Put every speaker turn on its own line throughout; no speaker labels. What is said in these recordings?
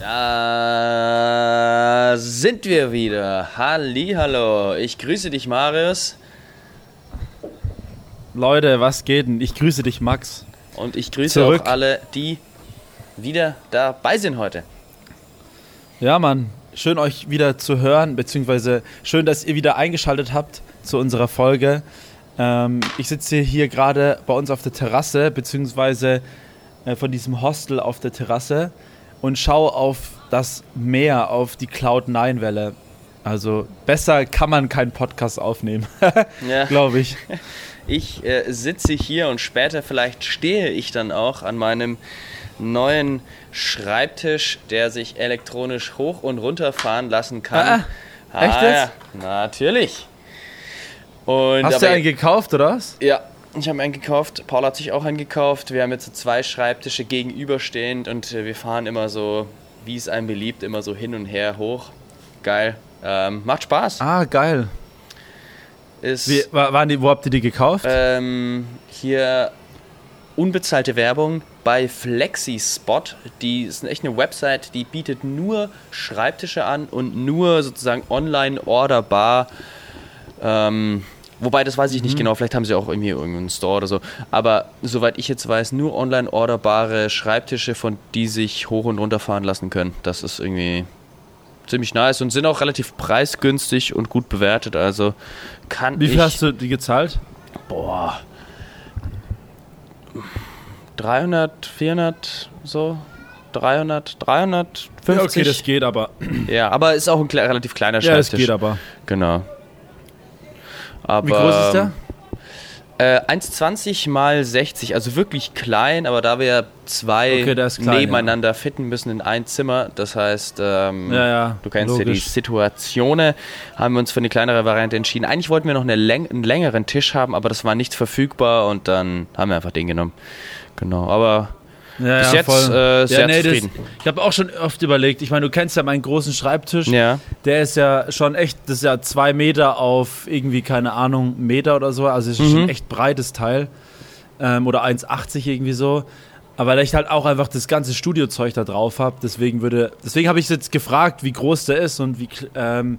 Da sind wir wieder. Hallo, ich grüße dich, Marius.
Leute, was geht denn? Ich grüße dich, Max.
Und ich grüße
Zurück.
auch alle, die wieder dabei sind heute.
Ja, Mann, schön euch wieder zu hören, beziehungsweise schön, dass ihr wieder eingeschaltet habt zu unserer Folge. Ähm, ich sitze hier gerade bei uns auf der Terrasse, beziehungsweise äh, von diesem Hostel auf der Terrasse und schaue auf das Meer, auf die Cloud-9-Welle. Also besser kann man keinen Podcast aufnehmen,
Ja.
glaube ich.
Ich äh, sitze hier und später vielleicht stehe ich dann auch an meinem neuen Schreibtisch, der sich elektronisch hoch und runter fahren lassen kann.
Ah, echt jetzt?
Ja, natürlich. Und
Hast du einen gekauft, oder was?
Ja, ich habe einen gekauft. Paul hat sich auch einen gekauft. Wir haben jetzt so zwei Schreibtische gegenüberstehend und äh, wir fahren immer so, wie es einem beliebt, immer so hin und her hoch. Geil. Ähm, macht Spaß.
Ah, geil.
Ist
Wie, wa- waren die, wo habt ihr die gekauft?
ähm, hier unbezahlte Werbung bei FlexiSpot. Die ist echt eine Website, die bietet nur Schreibtische an und nur sozusagen online orderbar. Ähm, wobei, das weiß ich nicht genau. Vielleicht haben sie auch irgendwie irgendeinen Store oder so. Aber soweit ich jetzt weiß, nur online orderbare Schreibtische, von die sich hoch und runter fahren lassen können. Das ist irgendwie ziemlich nice und sind auch relativ preisgünstig und gut bewertet. Also kann
Wie viel
ich
hast du die gezahlt?
Boah. 300, 400, so. 300, 350.
Ja, okay, das geht aber.
Ja, aber ist auch ein relativ kleiner
Ja, das
Schreibtisch.
geht aber.
Genau. Aber,
Wie groß ist der?
Äh, 1,20 mal 60, also wirklich klein, aber da wir zwei
Okay, klein,
nebeneinander fitten müssen in ein Zimmer, das heißt, ähm,
Ja, ja,
du kennst ja die
logisch.
Situation, haben wir uns für eine kleinere Variante entschieden. Eigentlich wollten wir noch eine Läng einen längeren Tisch haben, aber das war nicht verfügbar und dann haben wir einfach den genommen. Genau, aber
Ja,
bis
ja,
jetzt äh, sehr
nee, das-
zufrieden.
ich habe auch schon oft überlegt, ich meine, du kennst ja meinen großen Schreibtisch.
ja,
Der ist ja schon echt, das ist ja zwei Meter auf irgendwie, keine Ahnung, Meter oder so. Also es ist schon ein echt breites Teil. Ähm, oder 1,80 irgendwie so. Aber weil ich halt auch einfach das ganze Studiozeug da drauf habe, deswegen würde, deswegen habe ich jetzt gefragt, wie groß der ist und wie, ähm,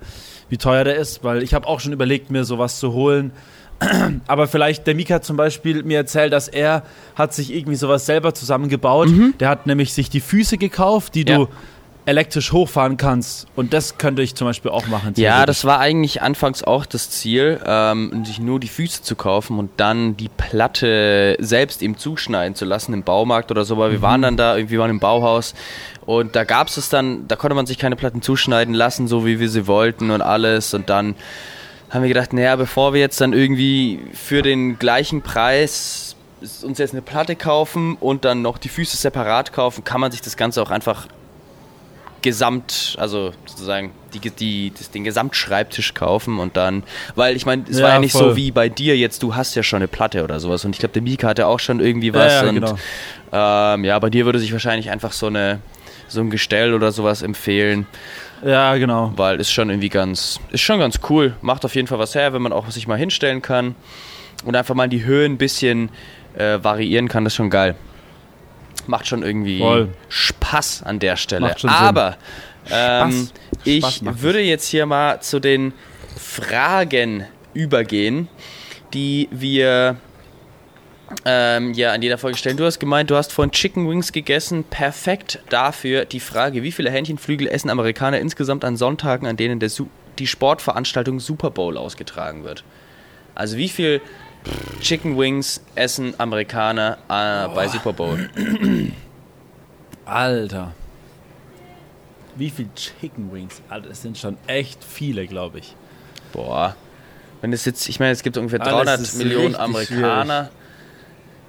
wie teuer der ist, weil ich habe auch schon überlegt, mir sowas zu holen. Aber vielleicht, der Mika zum Beispiel mir erzählt, dass er hat sich irgendwie sowas selber zusammengebaut. Der hat nämlich sich die Füße gekauft, die
Ja.
du elektrisch hochfahren kannst. Und das könnte ich zum Beispiel auch machen.
Ja, das war eigentlich anfangs auch das Ziel, ähm, sich nur die Füße zu kaufen und dann die Platte selbst eben zuschneiden zu lassen im Baumarkt oder so, weil wir waren dann da, irgendwie waren im Bauhaus und da gab es es dann, da konnte man sich keine Platten zuschneiden lassen, so wie wir sie wollten und alles und dann haben wir gedacht, naja, bevor wir jetzt dann irgendwie für den gleichen Preis uns jetzt eine Platte kaufen und dann noch die Füße separat kaufen, kann man sich das Ganze auch einfach Gesamt, also sozusagen die, die, das, den Gesamtschreibtisch kaufen und dann, weil ich meine, es
Ja,
war ja nicht
voll.
so wie bei dir jetzt, du hast ja schon eine Platte oder sowas und ich glaube, der Mika hatte auch schon irgendwie was
ja, ja,
und
genau.
ähm, ja, bei dir würde sich wahrscheinlich einfach so eine so ein Gestell oder sowas empfehlen,
Ja, genau.
weil ist schon irgendwie ganz, ist schon ganz cool, macht auf jeden Fall was her, wenn man auch sich mal hinstellen kann und einfach mal die Höhen ein bisschen äh, variieren kann, das ist schon geil. Macht schon irgendwie
Voll.
Spaß an der Stelle. Aber ähm,
Spaß.
ich
Spaß
würde jetzt hier mal zu den Fragen übergehen, die wir ähm, ja an jeder Folge stellen. Du hast gemeint, du hast vorhin Chicken Wings gegessen. Perfekt dafür die Frage, wie viele Hähnchenflügel essen Amerikaner insgesamt an Sonntagen, an denen der Su die Sportveranstaltung Super Bowl ausgetragen wird? Also wie viel Chicken Wings essen Amerikaner äh, bei Super Bowl?
Alter. Wie viel Chicken Wings? Alter, das sind schon echt viele, glaube ich.
Boah. Wenn es jetzt, ich meine, es gibt ungefähr
Alles
300
ist
Millionen Amerikaner.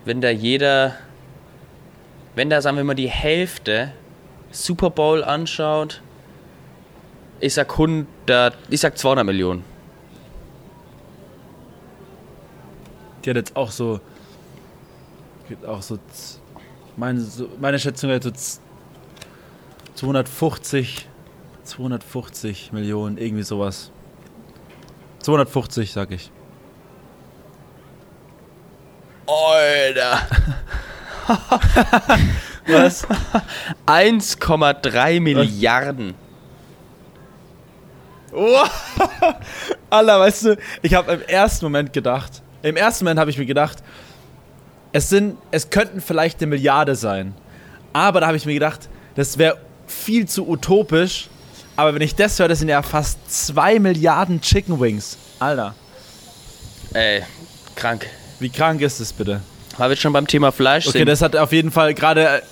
Wenn da jeder, wenn da sagen wir mal die Hälfte Super Bowl anschaut, ich sag 100, ich sag 200 Millionen.
Die hat jetzt auch so. Auch so. Meine, meine Schätzung wäre so z- 250. 250 Millionen, irgendwie sowas. 250, sag ich.
Alter.
Was?
1,3 Milliarden.
Oh. Alter, weißt du, ich habe im ersten Moment gedacht, im ersten Moment habe ich mir gedacht, es sind, es könnten vielleicht eine Milliarde sein. Aber da habe ich mir gedacht, das wäre viel zu utopisch. Aber wenn ich das höre, das sind ja fast 2 Milliarden Chicken Wings. Alter.
Ey, krank.
Wie krank ist das bitte?
Weil wir schon beim Thema Fleisch
Okay,
sind.
das hat auf jeden Fall gerade.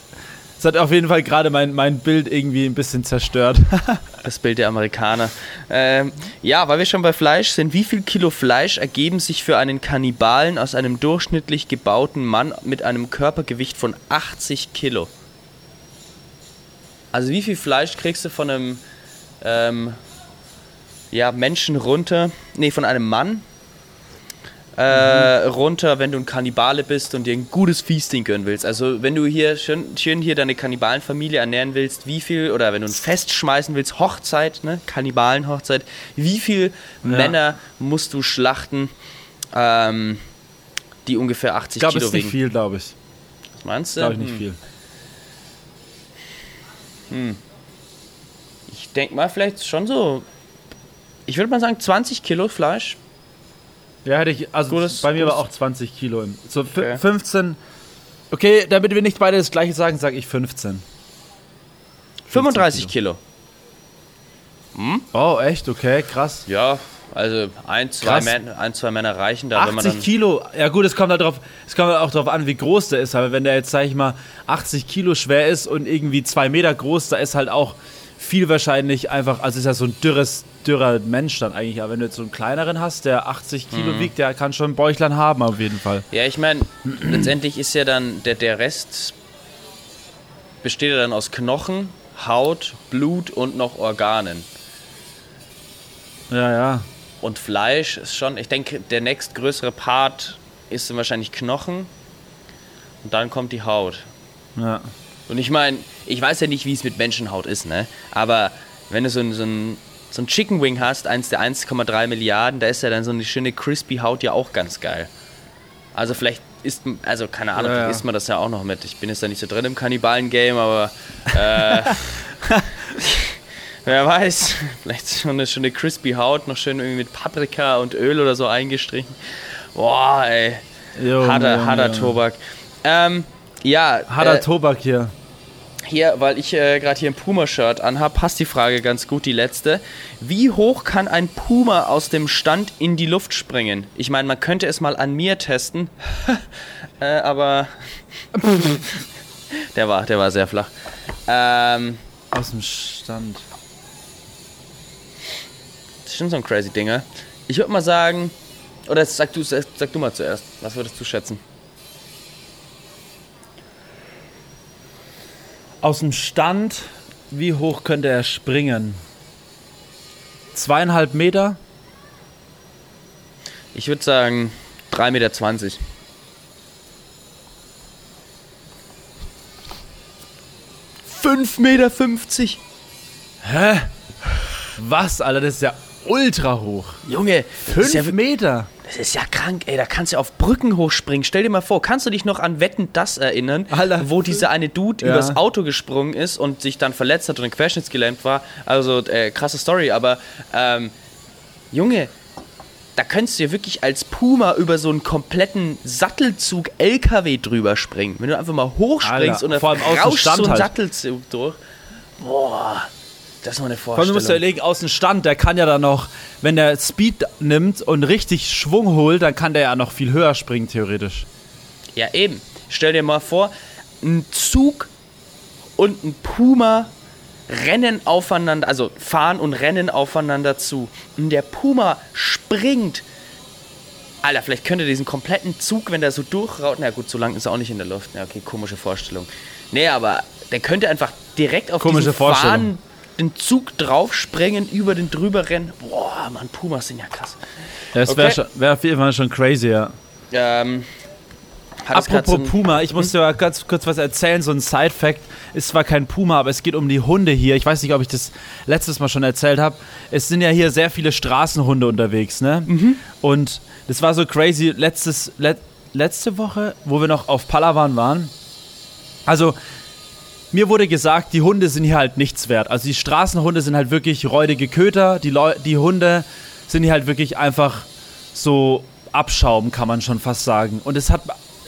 Das hat auf jeden Fall gerade mein, mein Bild irgendwie ein bisschen zerstört.
Das Bild der Amerikaner. Ähm, ja, weil wir schon bei Fleisch sind. Wie viel Kilo Fleisch ergeben sich für einen Kannibalen aus einem durchschnittlich gebauten Mann mit einem Körpergewicht von 80 Kilo? Also wie viel Fleisch kriegst du von einem ähm, ja, Menschen runter? Nee, von einem Mann äh, runter, wenn du ein Kannibale bist und dir ein gutes Feasting gönnen willst. Also wenn du hier schön, schön hier deine Kannibalenfamilie ernähren willst, wie viel, oder wenn du ein Fest schmeißen willst, Hochzeit, ne, Kannibalenhochzeit, wie viel Männer musst du schlachten, ähm, die ungefähr 80
Ich glaube, es
Kilo
ist nicht viel, glaube ich.
Was meinst du?
Glaube ich nicht
Hm.
viel.
Ich denke mal, vielleicht schon so, ich würde mal sagen 20 Kilo Fleisch.
Ja, hätte ich. Also
Gutes-
bei mir war
gutes-
auch 20 Kilo. Im, so
Okay.
15. Okay, damit wir nicht beide das gleiche sagen, sage ich 15.
35
Kilo.
Kilo.
Oh, echt? Okay, krass.
Ja, also ein, zwei. Män ein, zwei Männer reichen da, wenn man
80
dann...
Kilo. Ja gut, es kommt halt drauf, es kommt halt auch darauf an, wie groß der ist. Aber wenn der jetzt, sag ich mal, 80 Kilo schwer ist und irgendwie zwei Meter groß, da ist halt auch viel wahrscheinlich einfach, also ist ja so ein dürres, dürrer Mensch dann eigentlich. Aber wenn du jetzt so einen kleineren hast, der 80 Kilo
Mhm.
wiegt, der kann schon ein Bäuchlein haben auf jeden Fall.
Ja, ich meine, letztendlich ist ja dann der, der Rest besteht ja dann aus Knochen, Haut, Blut und noch Organen.
Ja, ja.
Und Fleisch ist schon, ich denke, der nächstgrößere Part ist dann wahrscheinlich Knochen und dann kommt die Haut.
Ja.
Und ich meine, ich weiß ja nicht, wie es mit Menschenhaut ist, ne? Aber wenn du so ein, so ein, so ein Chicken Wing hast, eins der 1,3 Milliarden, da ist ja dann so eine schöne crispy Haut ja auch ganz geil. Also vielleicht isst, m- also keine Ahnung,
Ja, ja.
isst man das ja auch noch mit. Ich bin jetzt da nicht so drin im Kannibalen-Game, aber äh, wer weiß, vielleicht schon eine schöne crispy Haut, noch schön irgendwie mit Paprika und Öl oder so eingestrichen. Boah, ey,
Junge,
harter,
Junge,
harter
Junge.
Tobak. Ähm, ja,
Harter
äh,
Tobak hier.
Hier, weil ich äh, gerade hier ein Puma-Shirt anhab, passt die Frage ganz gut, die letzte. Wie hoch kann ein Puma aus dem Stand in die Luft springen? Ich meine, man könnte es mal an mir testen, äh, aber der war, der war sehr flach. Ähm,
Aus dem Stand.
das ist schon so ein crazy Dinger. Ich würde mal sagen, oder sag du, sag, sag du mal zuerst, was würdest du schätzen?
Aus dem Stand, wie hoch könnte er springen? Zweieinhalb Meter?
Ich würde sagen 3,20 Meter. Fünf Meter. fünfzig.
Hä? Was, Alter? Das ist ja ultra hoch.
Junge,
Fünf
ja,
Meter?
das ist ja krank, ey. Da kannst du auf Brücken hochspringen. Stell dir mal vor, kannst du dich noch an Wetten das erinnern,
Alter,
wo dieser eine Dude
Ja.
übers Auto gesprungen ist und sich dann verletzt hat und querschnittsgelähmt war? Also, äh, krasse Story, aber ähm, Junge, da könntest du ja wirklich als Puma über so einen kompletten Sattelzug LKW drüber springen. Wenn du einfach mal hochspringst
Alter,
und dann
vor allem
rauscht so
Stand
ein
halt.
Sattelzug durch. Boah, das ist mal eine
Vor allem, du musst dir
Vorstellung.
überlegen, aus dem Stand, der kann ja dann noch, wenn der Speed nimmt und richtig Schwung holt, dann kann der ja noch viel höher springen, theoretisch.
Ja, eben. Stell dir mal vor, ein Zug und ein Puma rennen aufeinander, also fahren und rennen aufeinander zu. Und der Puma springt. Alter, vielleicht könnte diesen kompletten Zug, wenn der so durchraut, na gut, so lang ist er auch nicht in der Luft. Ja, okay, komische Vorstellung. Nee, aber der könnte einfach direkt auf
Komische
diesen
Vorstellung.
Fahrenden Zug draufspringen, über den drüber rennen. Boah, Mann, Pumas sind ja krass.
Das wäre
Okay.
wär auf jeden Fall schon crazy, ja.
Ähm, so
Apropos
ein-
Puma, ich muss dir mal ganz kurz was erzählen, so ein Side-Fact. Ist zwar kein Puma, aber es geht um die Hunde hier. Ich weiß nicht, ob ich das letztes Mal schon erzählt habe. Es sind ja hier sehr viele Straßenhunde unterwegs, ne? Und das war so crazy. Letztes, let, letzte Woche, wo wir noch auf Palawan waren. Also, mir wurde gesagt, die Hunde sind hier halt nichts wert. Also die Straßenhunde sind halt wirklich räudige Köter. Die, Leu die Hunde sind hier halt wirklich einfach so Abschaum, kann man schon fast sagen. Und es hat,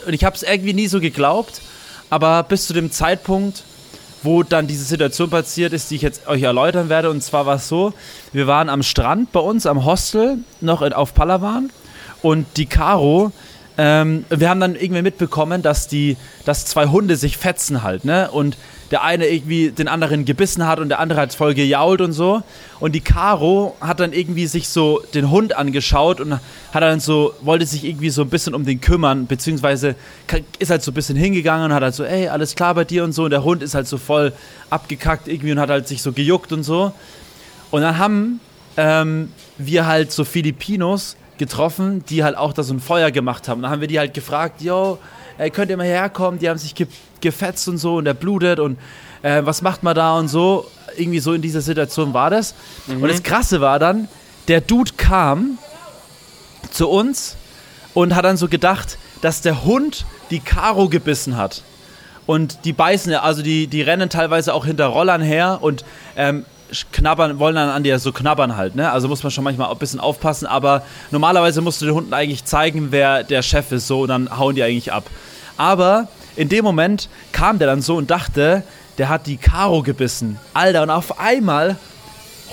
und ich habe es irgendwie nie so geglaubt, aber bis zu dem Zeitpunkt, wo dann diese Situation passiert ist, die ich jetzt euch erläutern werde. Und zwar war es so, wir waren am Strand bei uns am Hostel, noch in, auf Palawan. Und die Caro, ähm, wir haben dann irgendwie mitbekommen, dass die, dass zwei Hunde sich fetzen halt, ne? Und der eine irgendwie den anderen gebissen hat und der andere hat voll gejault und so. Und die Caro hat dann irgendwie sich so den Hund angeschaut und hat dann so, wollte sich irgendwie so ein bisschen um den kümmern, beziehungsweise ist halt so ein bisschen hingegangen und hat halt so, ey, alles klar bei dir und so. Und der Hund ist halt so voll abgekackt irgendwie und hat halt sich so gejuckt und so. Und dann haben ähm, wir halt so Filipinos getroffen, die halt auch da so ein Feuer gemacht haben. Dann haben wir die halt gefragt, yo, ey, könnt ihr mal herkommen? Die haben sich ge gefetzt und so und der blutet und äh, was macht man da und so. Irgendwie so in dieser Situation war das. Mhm. Und das Krasse war dann, der Dude kam zu uns und hat dann so gedacht, dass der Hund die Karo gebissen hat. Und die beißen, also die, die rennen teilweise auch hinter Rollern her und ähm, knabbern, wollen dann an dir so knabbern halt, ne? Also muss man schon manchmal ein bisschen aufpassen, aber normalerweise musst du den Hunden eigentlich zeigen, wer der Chef ist, so und dann hauen die eigentlich ab. Aber in dem Moment kam der dann so und dachte, der hat die Karo gebissen. Alter, und auf einmal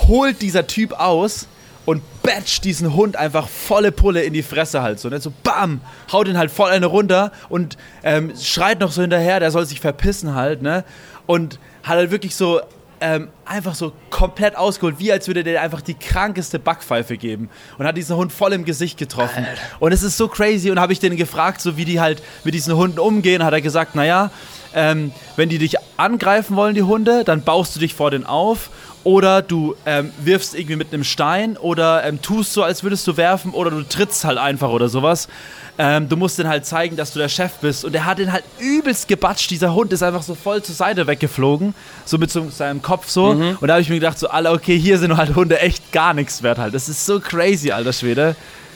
holt dieser Typ aus und batcht diesen Hund einfach volle Pulle in die Fresse halt so. Ne? So bam, haut ihn halt voll eine runter und ähm, schreit noch so hinterher, der soll sich verpissen halt, ne? Und hat halt wirklich so ähm, einfach so komplett ausgeholt, wie als würde der einfach die krankeste Backpfeife geben und hat diesen Hund voll im Gesicht getroffen. Alter. Und es ist so crazy und habe ich den gefragt, so wie die halt mit diesen Hunden umgehen, hat er gesagt, naja, ähm, wenn die dich angreifen wollen, die Hunde, dann baust du dich vor denen auf oder du ähm, wirfst irgendwie mit einem Stein oder ähm, tust so, als würdest du werfen oder du trittst halt einfach oder sowas. Ähm, du musst den halt zeigen, dass du der Chef bist. Und er hat den halt übelst gebatscht. Dieser Hund ist einfach so voll zur Seite weggeflogen. So mit so seinem Kopf so. Mhm. Und da habe ich mir gedacht, so, alle, okay, hier sind halt Hunde echt gar nichts wert halt. Das ist so crazy, alter Schwede.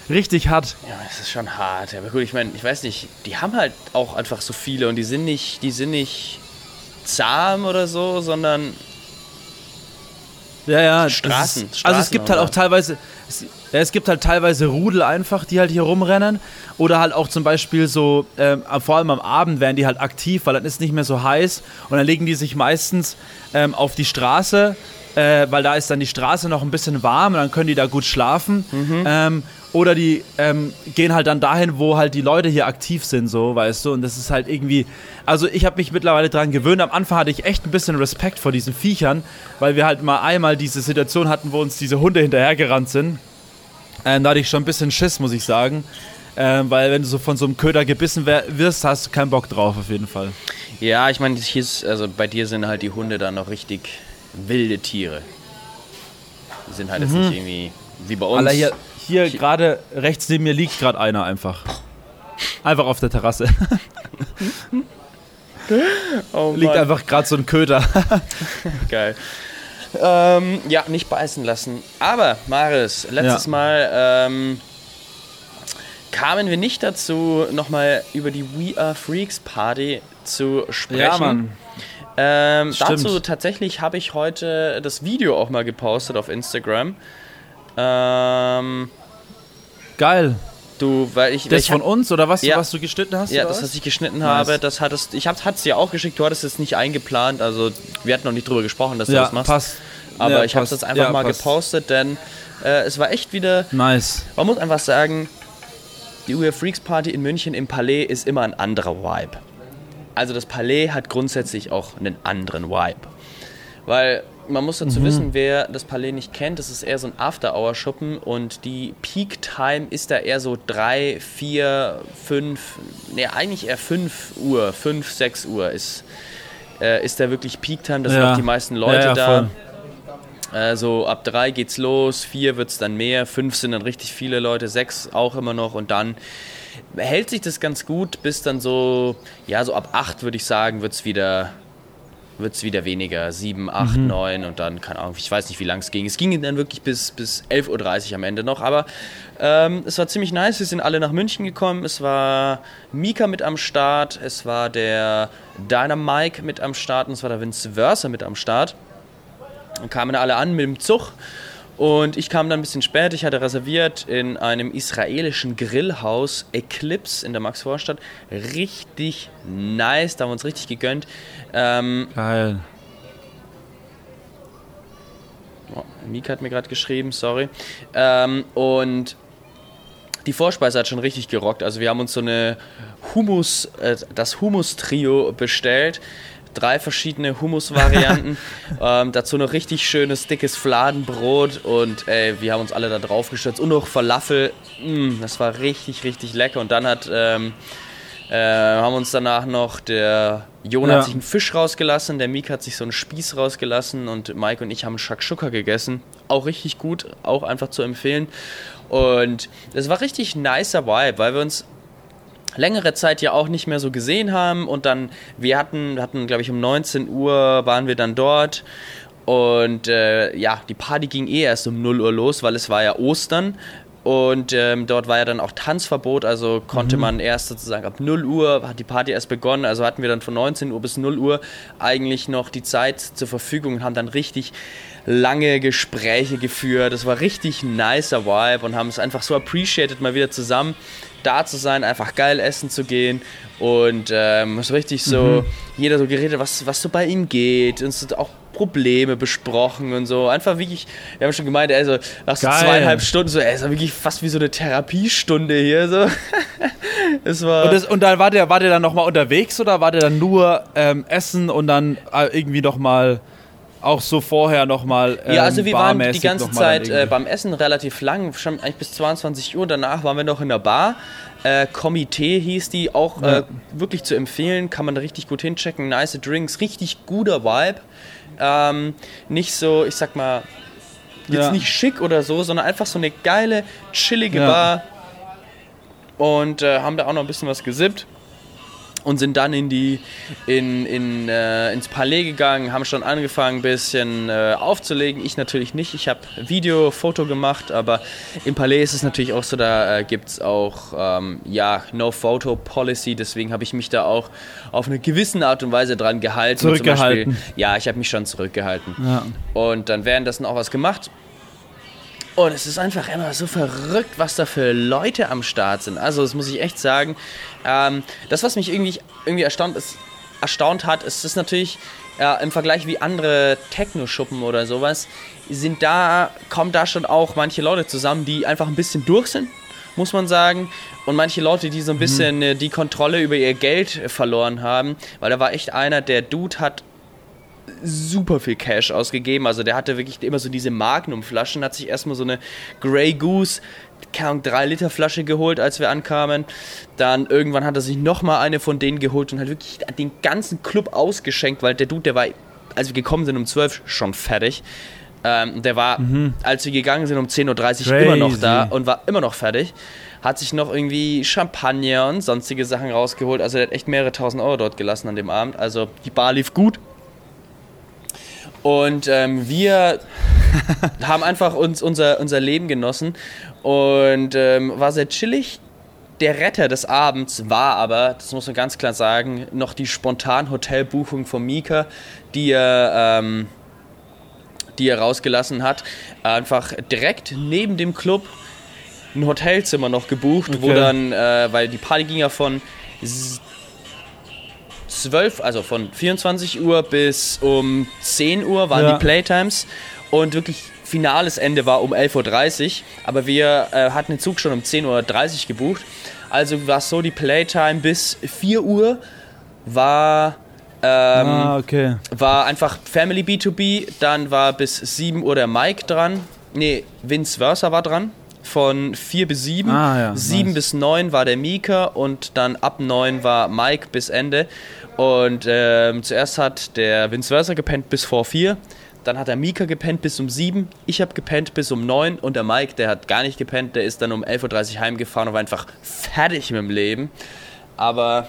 Richtig hart.
Ja, das ist schon hart. Aber gut, ich meine, ich weiß nicht, die haben halt auch einfach so viele und die sind nicht, die sind nicht zahm oder so, sondern
ja, ja,
Straßen,
ist, Also es gibt halt auch teilweise, es, es gibt halt teilweise Rudel einfach, die halt hier rumrennen. Oder halt auch zum Beispiel so, ähm, vor allem am Abend werden die halt aktiv, weil dann ist nicht mehr so heiß. Und dann legen die sich meistens ähm, auf die Straße, äh, weil da ist dann die Straße noch ein bisschen warm und dann können die da gut schlafen. Mhm. Ähm, oder die ähm, gehen halt dann dahin, wo halt die Leute hier aktiv sind, so, weißt du. Und das ist halt irgendwie. Also, ich habe mich mittlerweile daran gewöhnt. Am Anfang hatte ich echt ein bisschen Respekt vor diesen Viechern, weil wir halt mal einmal diese Situation hatten, wo uns diese Hunde hinterhergerannt sind. Ähm, da hatte ich schon ein bisschen Schiss, muss ich sagen. Ähm, weil, wenn du so von so einem Köder gebissen wirst, hast du keinen Bock drauf, auf jeden Fall.
Ja, ich meine, also bei dir sind halt die Hunde dann noch richtig wilde Tiere. Die sind halt mhm. jetzt nicht irgendwie wie bei uns.
Alter, hier, hier gerade rechts neben mir liegt gerade einer einfach. Einfach auf der Terrasse. oh liegt einfach gerade so ein Köder.
Geil. Ähm, ja, nicht beißen lassen. Aber, Maris, letztes ja. Mal ähm, kamen wir nicht dazu, nochmal über die We Are Freaks Party zu sprechen. Ja, Mann. Ähm, dazu tatsächlich habe ich heute das Video auch mal gepostet auf Instagram. Ähm,
Geil.
Du, weil ich,
das
ich
von uns oder was, ja, was du geschnitten hast?
Ja, das, was ich geschnitten nice. habe, das hattest, ich hab, hat's dir auch geschickt. Du hattest es nicht eingeplant, also wir hatten noch nicht drüber gesprochen, dass du ja, das machst. Passt. Aber ja, ich habe es jetzt einfach mal passt. gepostet, denn äh, es war echt wieder.
Nice.
Man muss einfach sagen, die UR Freaks Party in München im Palais ist immer ein anderer Vibe. Also das Palais hat grundsätzlich auch einen anderen Vibe. Weil man muss dazu mhm. wissen, wer das Palais nicht kennt, das ist eher so ein After-Hour-Schuppen und die Peak-Time ist da eher so 3, 4, 5, ne, eigentlich eher 5 Uhr, 5, 6 Uhr ist, äh, ist da wirklich Peak-Time, da sind ja. auch die meisten Leute ja, ja, da. Also ab 3 geht's los, 4 wird es dann mehr, 5 sind dann richtig viele Leute, 6 auch immer noch und dann hält sich das ganz gut bis dann so, ja, so ab 8 würde ich sagen, wird es wieder wird es wieder weniger. 7, 8, mhm. 9 und dann, keine Ahnung, ich weiß nicht, wie lang es ging. Es ging dann wirklich bis, bis 11.30 Uhr am Ende noch, aber ähm, es war ziemlich nice. Wir sind alle nach München gekommen. Es war Mika mit am Start, es war der Dynamike mit am Start und es war der Vince Versa mit am Start. Dann kamen alle an mit dem Zug. Und ich kam dann ein bisschen spät. Ich hatte reserviert in einem israelischen Grillhaus Eclipse in der Maxvorstadt. Richtig nice, da haben wir uns richtig gegönnt.
Ähm, Geil.
Oh, Mika hat mir gerade geschrieben, sorry. Ähm, und die Vorspeise hat schon richtig gerockt. Also wir haben uns so eine Hummus, äh, das Hummus-Trio bestellt drei verschiedene Hummus-Varianten. ähm, dazu noch richtig schönes, dickes Fladenbrot und ey, wir haben uns alle da drauf gestürzt. Und noch Falafel. Mm, das war richtig, richtig lecker. Und dann hat, ähm, äh, haben uns danach noch der Jon ja. hat sich einen Fisch rausgelassen, der Mika hat sich so einen Spieß rausgelassen und Mike und ich haben Shakshuka gegessen. Auch richtig gut, auch einfach zu empfehlen. Und das war richtig nicer Vibe, weil wir uns längere Zeit ja auch nicht mehr so gesehen haben. Und dann, wir hatten, hatten glaube ich um 19 Uhr waren wir dann dort. Und äh, ja, die Party ging eh erst um 0 Uhr los, weil es war ja Ostern. Und ähm, dort war ja dann auch Tanzverbot, also konnte mhm. man erst sozusagen ab 0 Uhr, hat die Party erst begonnen, also hatten wir dann von 19 Uhr bis 0 Uhr eigentlich noch die Zeit zur Verfügung und haben dann richtig lange Gespräche geführt. Das war richtig nicer Vibe und haben es einfach so appreciated, mal wieder zusammen da zu sein, einfach geil essen zu gehen und ähm, so richtig so, mhm. jeder so geredet, was, was so bei ihm geht und so auch Probleme besprochen und so. Einfach wirklich, wir haben schon gemeint, also nach so zweieinhalb Stunden, so, ey, ist wirklich fast wie so eine Therapiestunde hier. So.
es war und, das, und dann war der, war der dann nochmal unterwegs oder war der dann nur ähm, essen und dann äh, irgendwie nochmal auch so vorher nochmal.
Ähm, ja, also wir waren die ganze Zeit äh, beim Essen relativ lang, schon eigentlich bis 22 Uhr. Danach waren wir noch in der Bar. Äh, Komitee hieß die, auch ja. äh, wirklich zu empfehlen, kann man da richtig gut hinchecken. Nice Drinks, richtig guter Vibe. Ähm, nicht so, ich sag mal, jetzt ja. nicht schick oder so, sondern einfach so eine geile, chillige ja. Bar. Und äh, haben da auch noch ein bisschen was gesippt und sind dann in die in, in, äh, ins Palais gegangen, haben schon angefangen ein bisschen äh, aufzulegen. Ich natürlich nicht. Ich habe Video, Foto gemacht, aber im Palais ist es natürlich auch so, da äh, gibt es auch ähm, ja No Photo Policy. Deswegen habe ich mich da auch auf eine gewisse Art und Weise dran gehalten.
Zurückgehalten.
Beispiel, ja, ich habe mich schon zurückgehalten. Ja. Und dann währenddessen auch was gemacht. Und es ist einfach immer so verrückt, was da für Leute am Start sind. Also, das muss ich echt sagen. Ähm, das, was mich irgendwie, irgendwie erstaunt, ist, erstaunt hat, ist, ist natürlich ja, im Vergleich wie andere Techno-Schuppen oder sowas, sind da, kommen da schon auch manche Leute zusammen, die einfach ein bisschen durch sind, muss man sagen. Und manche Leute, die so ein mhm. bisschen mhm. die Kontrolle über ihr Geld verloren haben, weil da war echt einer, der Dude hat super viel Cash ausgegeben. Also der hatte wirklich immer so diese Magnum-Flaschen, hat sich erstmal so eine Grey Goose, keine Ahnung, 3 Liter Flasche geholt, als wir ankamen. Dann irgendwann hat er sich nochmal eine von denen geholt und hat wirklich den ganzen Club ausgeschenkt, weil der Dude, der war, als wir gekommen sind um 12 schon fertig. Ähm, der war, mhm. als wir gegangen sind um 10.30 Uhr immer noch da und war immer noch fertig. Hat sich noch irgendwie Champagner und sonstige Sachen rausgeholt. Also er hat echt mehrere tausend Euro dort gelassen an dem Abend. Also die Bar lief gut. Und ähm, wir haben einfach uns unser, unser Leben genossen und ähm, war sehr chillig. Der Retter des Abends war aber, das muss man ganz klar sagen, noch die spontan Hotelbuchung von Mika, die er, ähm, die er rausgelassen hat. Einfach direkt neben dem Club ein Hotelzimmer noch gebucht, okay. wo dann, äh, weil die Party ging ja von 12, also von 24 Uhr bis um 10 Uhr waren ja. die Playtimes und wirklich finales Ende war um 11.30 Uhr, aber wir äh, hatten den Zug schon um 10.30 Uhr gebucht. Also war es so, die Playtime bis 4 Uhr war, ähm, ah, okay. war einfach Family B2B, dann war bis 7 Uhr der Mike dran, nee, Vince Versa war dran von 4 bis 7. Ah, ja, 7 nice. bis 9 war der Mika und dann ab 9 war Mike bis Ende. Und ähm, zuerst hat der Vince Versa gepennt bis vor 4. Dann hat der Mika gepennt bis um 7. Ich habe gepennt bis um 9. Und der Mike, der hat gar nicht gepennt. Der ist dann um 11.30 Uhr heimgefahren und war einfach fertig mit dem Leben. Aber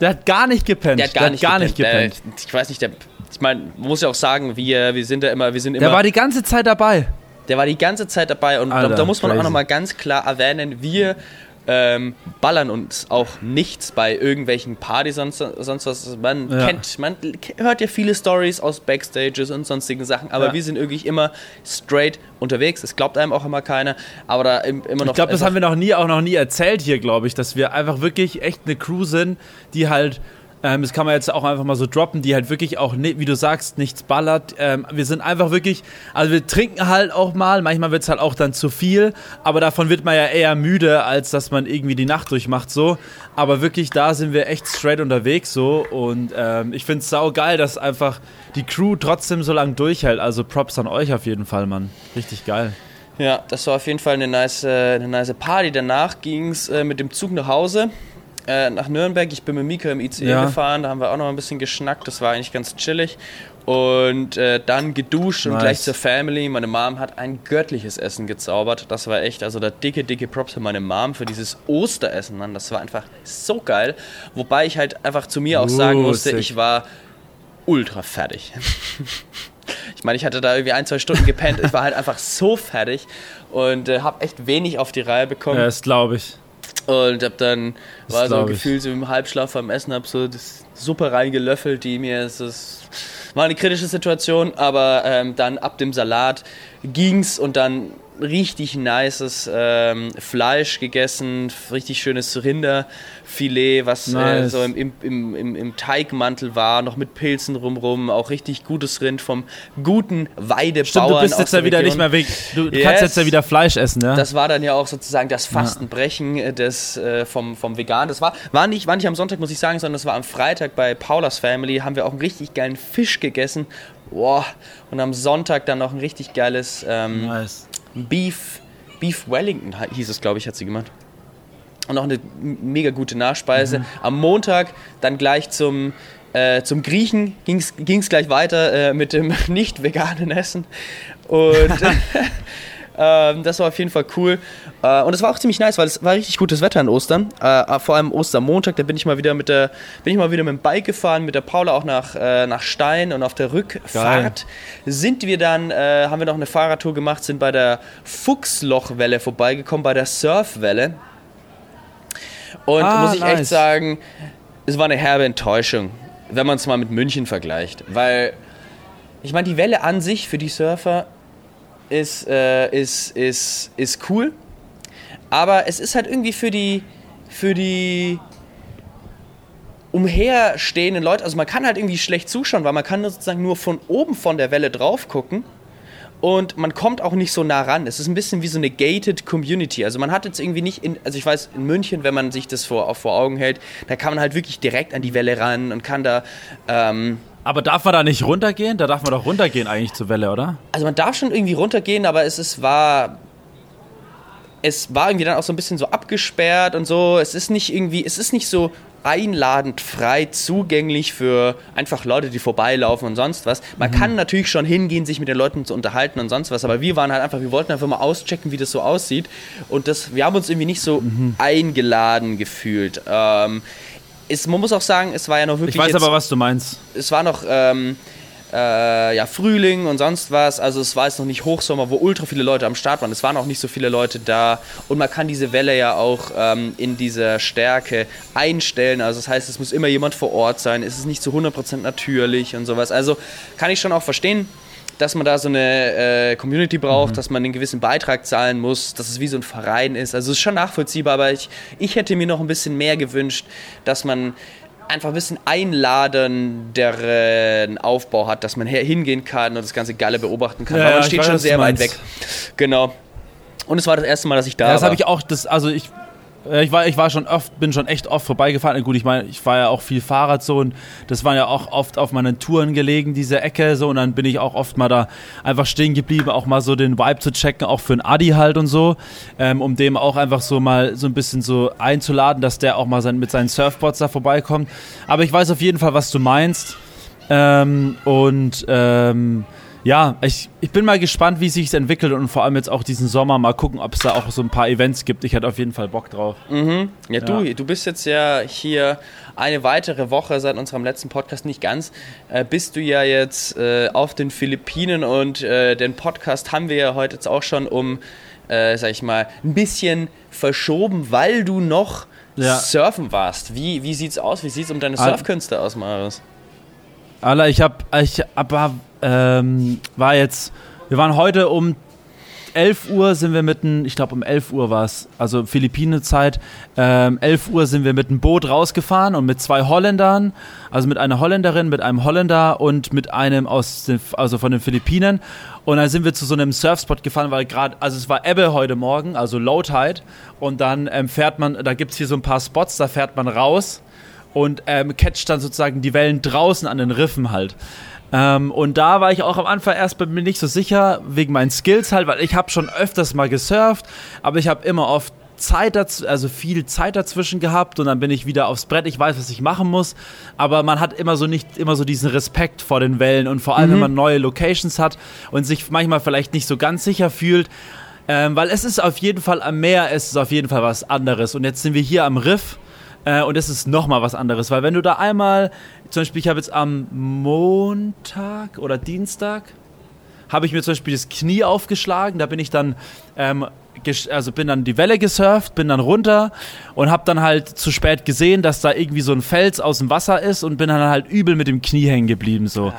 Der hat gar nicht gepennt.
Der hat gar,
der
nicht,
gar
gepennt.
nicht gepennt.
Äh, ich weiß nicht, der, ich meine, man muss ja auch sagen, wir, wir sind ja immer, wir sind immer.
Der war die ganze Zeit dabei.
Der war die ganze Zeit dabei und
Alter,
da, da, muss man
crazy.
auch nochmal ganz klar erwähnen, wir ähm, ballern uns auch nichts bei irgendwelchen Partys, sonst, sonst was. Man
Ja.
kennt, man hört ja viele Stories aus Backstages und sonstigen Sachen, aber
Ja.
wir sind wirklich immer straight unterwegs. Das glaubt einem auch immer keiner, aber da im- immer noch.
Ich glaube, das haben wir noch nie, auch noch nie erzählt hier, glaube ich, dass wir einfach wirklich echt eine Crew sind, die halt, ähm, das kann man jetzt auch einfach mal so droppen, die halt wirklich auch, wie du sagst, nichts ballert. Ähm, wir sind einfach wirklich, also wir trinken halt auch mal, manchmal wird es halt auch dann zu viel, aber davon wird man ja eher müde, als dass man irgendwie die Nacht durchmacht so. Aber wirklich, da sind wir echt straight unterwegs so und ähm, ich finde es sau geil, dass einfach die Crew trotzdem so lange durchhält. Also Props an euch auf jeden Fall, Mann. Richtig geil.
Ja, das war auf jeden Fall eine nice, äh, eine nice Party. Danach ging es äh, mit dem Zug nach Hause. Äh, nach Nürnberg. Ich bin mit Mika im ICE
Ja.
gefahren, da haben wir auch noch ein bisschen geschnackt, das war eigentlich ganz chillig. Und äh, dann geduscht und
Nice.
gleich zur Family. Meine Mom hat ein göttliches Essen gezaubert. Das war echt, also da dicke, dicke Props für meine Mom für dieses Osteressen, Mann. Das war einfach so geil. Wobei ich halt einfach zu mir auch sagen musste, ich war ultra fertig. Ich meine, ich hatte da irgendwie ein, zwei Stunden gepennt. Ich war halt einfach so fertig und äh, habe echt wenig auf die Reihe bekommen.
Ja, das glaube ich.
Und hab dann,
Das
war so
ich.
gefühlt so im Halbschlaf am Essen, hab so das Suppe reingelöffelt, die mir, es ist, war eine kritische Situation, aber ähm, dann ab dem Salat ging's und dann richtig nices ähm, Fleisch gegessen, richtig schönes Rinderfilet, was äh,
Nice.
so im, im, im, im, Teigmantel war, noch mit Pilzen rumrum, auch richtig gutes Rind vom guten Weidebauern
Stimmt, du bist jetzt ja wieder
Region.
nicht mehr weg. Du
Yes.
kannst jetzt ja wieder Fleisch essen, ja?
Das war dann ja auch sozusagen das Fastenbrechen äh, des, äh, vom, vom Vegan. Das war, war, nicht, war nicht am Sonntag, muss ich sagen, sondern das war am Freitag bei Paulas Family. Haben wir auch einen richtig geilen Fisch gegessen. Boah. Und am Sonntag dann noch ein richtig geiles ähm,
nice.
Beef, Beef Wellington hieß es, glaube ich, hat sie gemacht. Und noch eine mega gute Nachspeise. Am Montag dann gleich zum, äh, zum Griechen ging es gleich weiter äh, mit dem nicht veganen Essen. Und ähm, das war auf jeden Fall cool. Äh, und es war auch ziemlich nice, weil es war richtig gutes Wetter an Ostern. Äh, vor allem Ostermontag, da bin ich mal wieder mit der, bin ich mal wieder mit dem Bike gefahren, mit der Paula auch nach, äh, nach Stein und auf der Rückfahrt sind wir dann, äh, haben wir noch eine Fahrradtour gemacht, sind bei der Fuchslochwelle vorbeigekommen, bei der Surfwelle. Und
Ah,
muss ich echt
nice.
sagen, es war eine herbe Enttäuschung, wenn man es mal mit München vergleicht. Weil, ich meine, die Welle an sich für die Surfer ist, äh, ist, ist, ist cool. Aber es ist halt irgendwie für die, für die umherstehenden Leute, also man kann halt irgendwie schlecht zuschauen, weil man kann sozusagen nur von oben von der Welle drauf gucken und man kommt auch nicht so nah ran. Es ist ein bisschen wie so eine gated Community. Also man hat jetzt irgendwie nicht in, also ich weiß, in München, wenn man sich das vor, vor Augen hält, da kann man halt wirklich direkt an die Welle ran und kann da, ähm,
Aber darf man da nicht runtergehen? Da darf man doch runtergehen eigentlich zur Welle, oder?
also man darf schon irgendwie runtergehen, aber es ist, war, es war irgendwie dann auch so ein bisschen so abgesperrt und so. Es ist nicht irgendwie, es ist nicht so einladend frei zugänglich für einfach Leute, die vorbeilaufen und sonst was. Man kann natürlich schon hingehen, sich mit den Leuten zu unterhalten und sonst was, aber wir waren halt einfach, wir wollten einfach mal auschecken, wie das so aussieht und das, wir haben uns irgendwie nicht so eingeladen gefühlt. Ähm, ist, man muss auch sagen, es war ja noch wirklich
Ich weiß
jetzt,
aber, was du meinst.
es war noch ähm, äh, ja, Frühling und sonst was. Also es war jetzt noch nicht Hochsommer, wo ultra viele Leute am Start waren. Es waren auch nicht so viele Leute da. Und man kann diese Welle ja auch ähm, in dieser Stärke einstellen. Also das heißt, es muss immer jemand vor Ort sein. Es ist nicht zu 100% natürlich und sowas. Also kann ich schon auch verstehen, dass man da so eine äh, Community braucht, dass man einen gewissen Beitrag zahlen muss, dass es wie so ein Verein ist. Also es ist schon nachvollziehbar, aber ich, ich hätte mir noch ein bisschen mehr gewünscht, dass man einfach ein bisschen einladenderen Aufbau hat, dass man hingehen kann und das ganze Geile beobachten kann.
Ja,
Weil man
ja,
steht
weiß,
schon sehr weit weg. Genau. Und es war das erste Mal, dass ich da
Ja, das
war.
habe ich auch, das, also ich, ich war, ich war schon oft, bin schon echt oft vorbeigefahren. Gut, ich meine, ich war ja auch viel Fahrrad so und das war ja auch oft auf meinen Touren gelegen, diese Ecke so und dann bin ich auch oft mal da einfach stehen geblieben, auch mal so den Vibe zu checken, auch für einen Adi halt und so, ähm, um dem auch einfach so mal so ein bisschen so einzuladen, dass der auch mal sein, mit seinen Surfboards da vorbeikommt. Aber ich weiß auf jeden Fall, was du meinst ähm, und ähm, ja, ich, ich bin mal gespannt, wie sich es entwickelt und vor allem jetzt auch diesen Sommer mal gucken, ob es da auch so ein paar Events gibt. Ich hätte auf jeden Fall Bock drauf.
Mhm. Ja, ja, du, du bist jetzt ja hier eine weitere Woche seit unserem letzten Podcast, nicht ganz, äh, bist du ja jetzt äh, auf den Philippinen und äh, den Podcast haben wir ja heute jetzt auch schon um, äh, sag ich mal, ein bisschen verschoben, weil du noch ja. surfen warst. Wie, wie sieht's aus? Wie sieht's um deine Surfkünste aus, Marius?
Alter, ich hab, ich hab, ähm, war jetzt, wir waren heute um 11 Uhr sind wir mit einem, ich glaube um 11 Uhr war es, also Philippine-Zeit, ähm, 11 Uhr sind wir mit einem Boot rausgefahren und mit zwei Holländern, also mit einer Holländerin, mit einem Holländer und mit einem aus den, also von den Philippinen. Und dann sind wir zu so einem Surfspot gefahren, weil gerade, also es war Ebbe heute Morgen, also Low Tide. Und dann ähm, fährt man, da gibt es hier so ein paar Spots, da fährt man raus und ähm, catcht dann sozusagen die Wellen draußen an den Riffen halt. Ähm, und da war ich auch am Anfang erst bei mir nicht so sicher, wegen meinen Skills halt, weil ich habe schon öfters mal gesurft, aber ich habe immer oft Zeit dazu, also viel Zeit dazwischen gehabt und dann bin ich wieder aufs Brett. Ich weiß, was ich machen muss, aber man hat immer so nicht immer so diesen Respekt vor den Wellen und vor allem, mhm. wenn man neue Locations hat und sich manchmal vielleicht nicht so ganz sicher fühlt. Ähm, weil es ist auf jeden Fall am Meer, es ist auf jeden Fall was anderes. Und jetzt sind wir hier am Riff äh, und es ist nochmal was anderes, weil wenn du da einmal, zum Beispiel, ich habe jetzt am Montag oder Dienstag, habe ich mir zum Beispiel das Knie aufgeschlagen, da bin ich dann ähm, also bin dann die Welle gesurft, bin dann runter und habe dann halt zu spät gesehen, dass da irgendwie so ein Fels aus dem Wasser ist und bin dann halt übel mit dem Knie hängen geblieben so. Ah.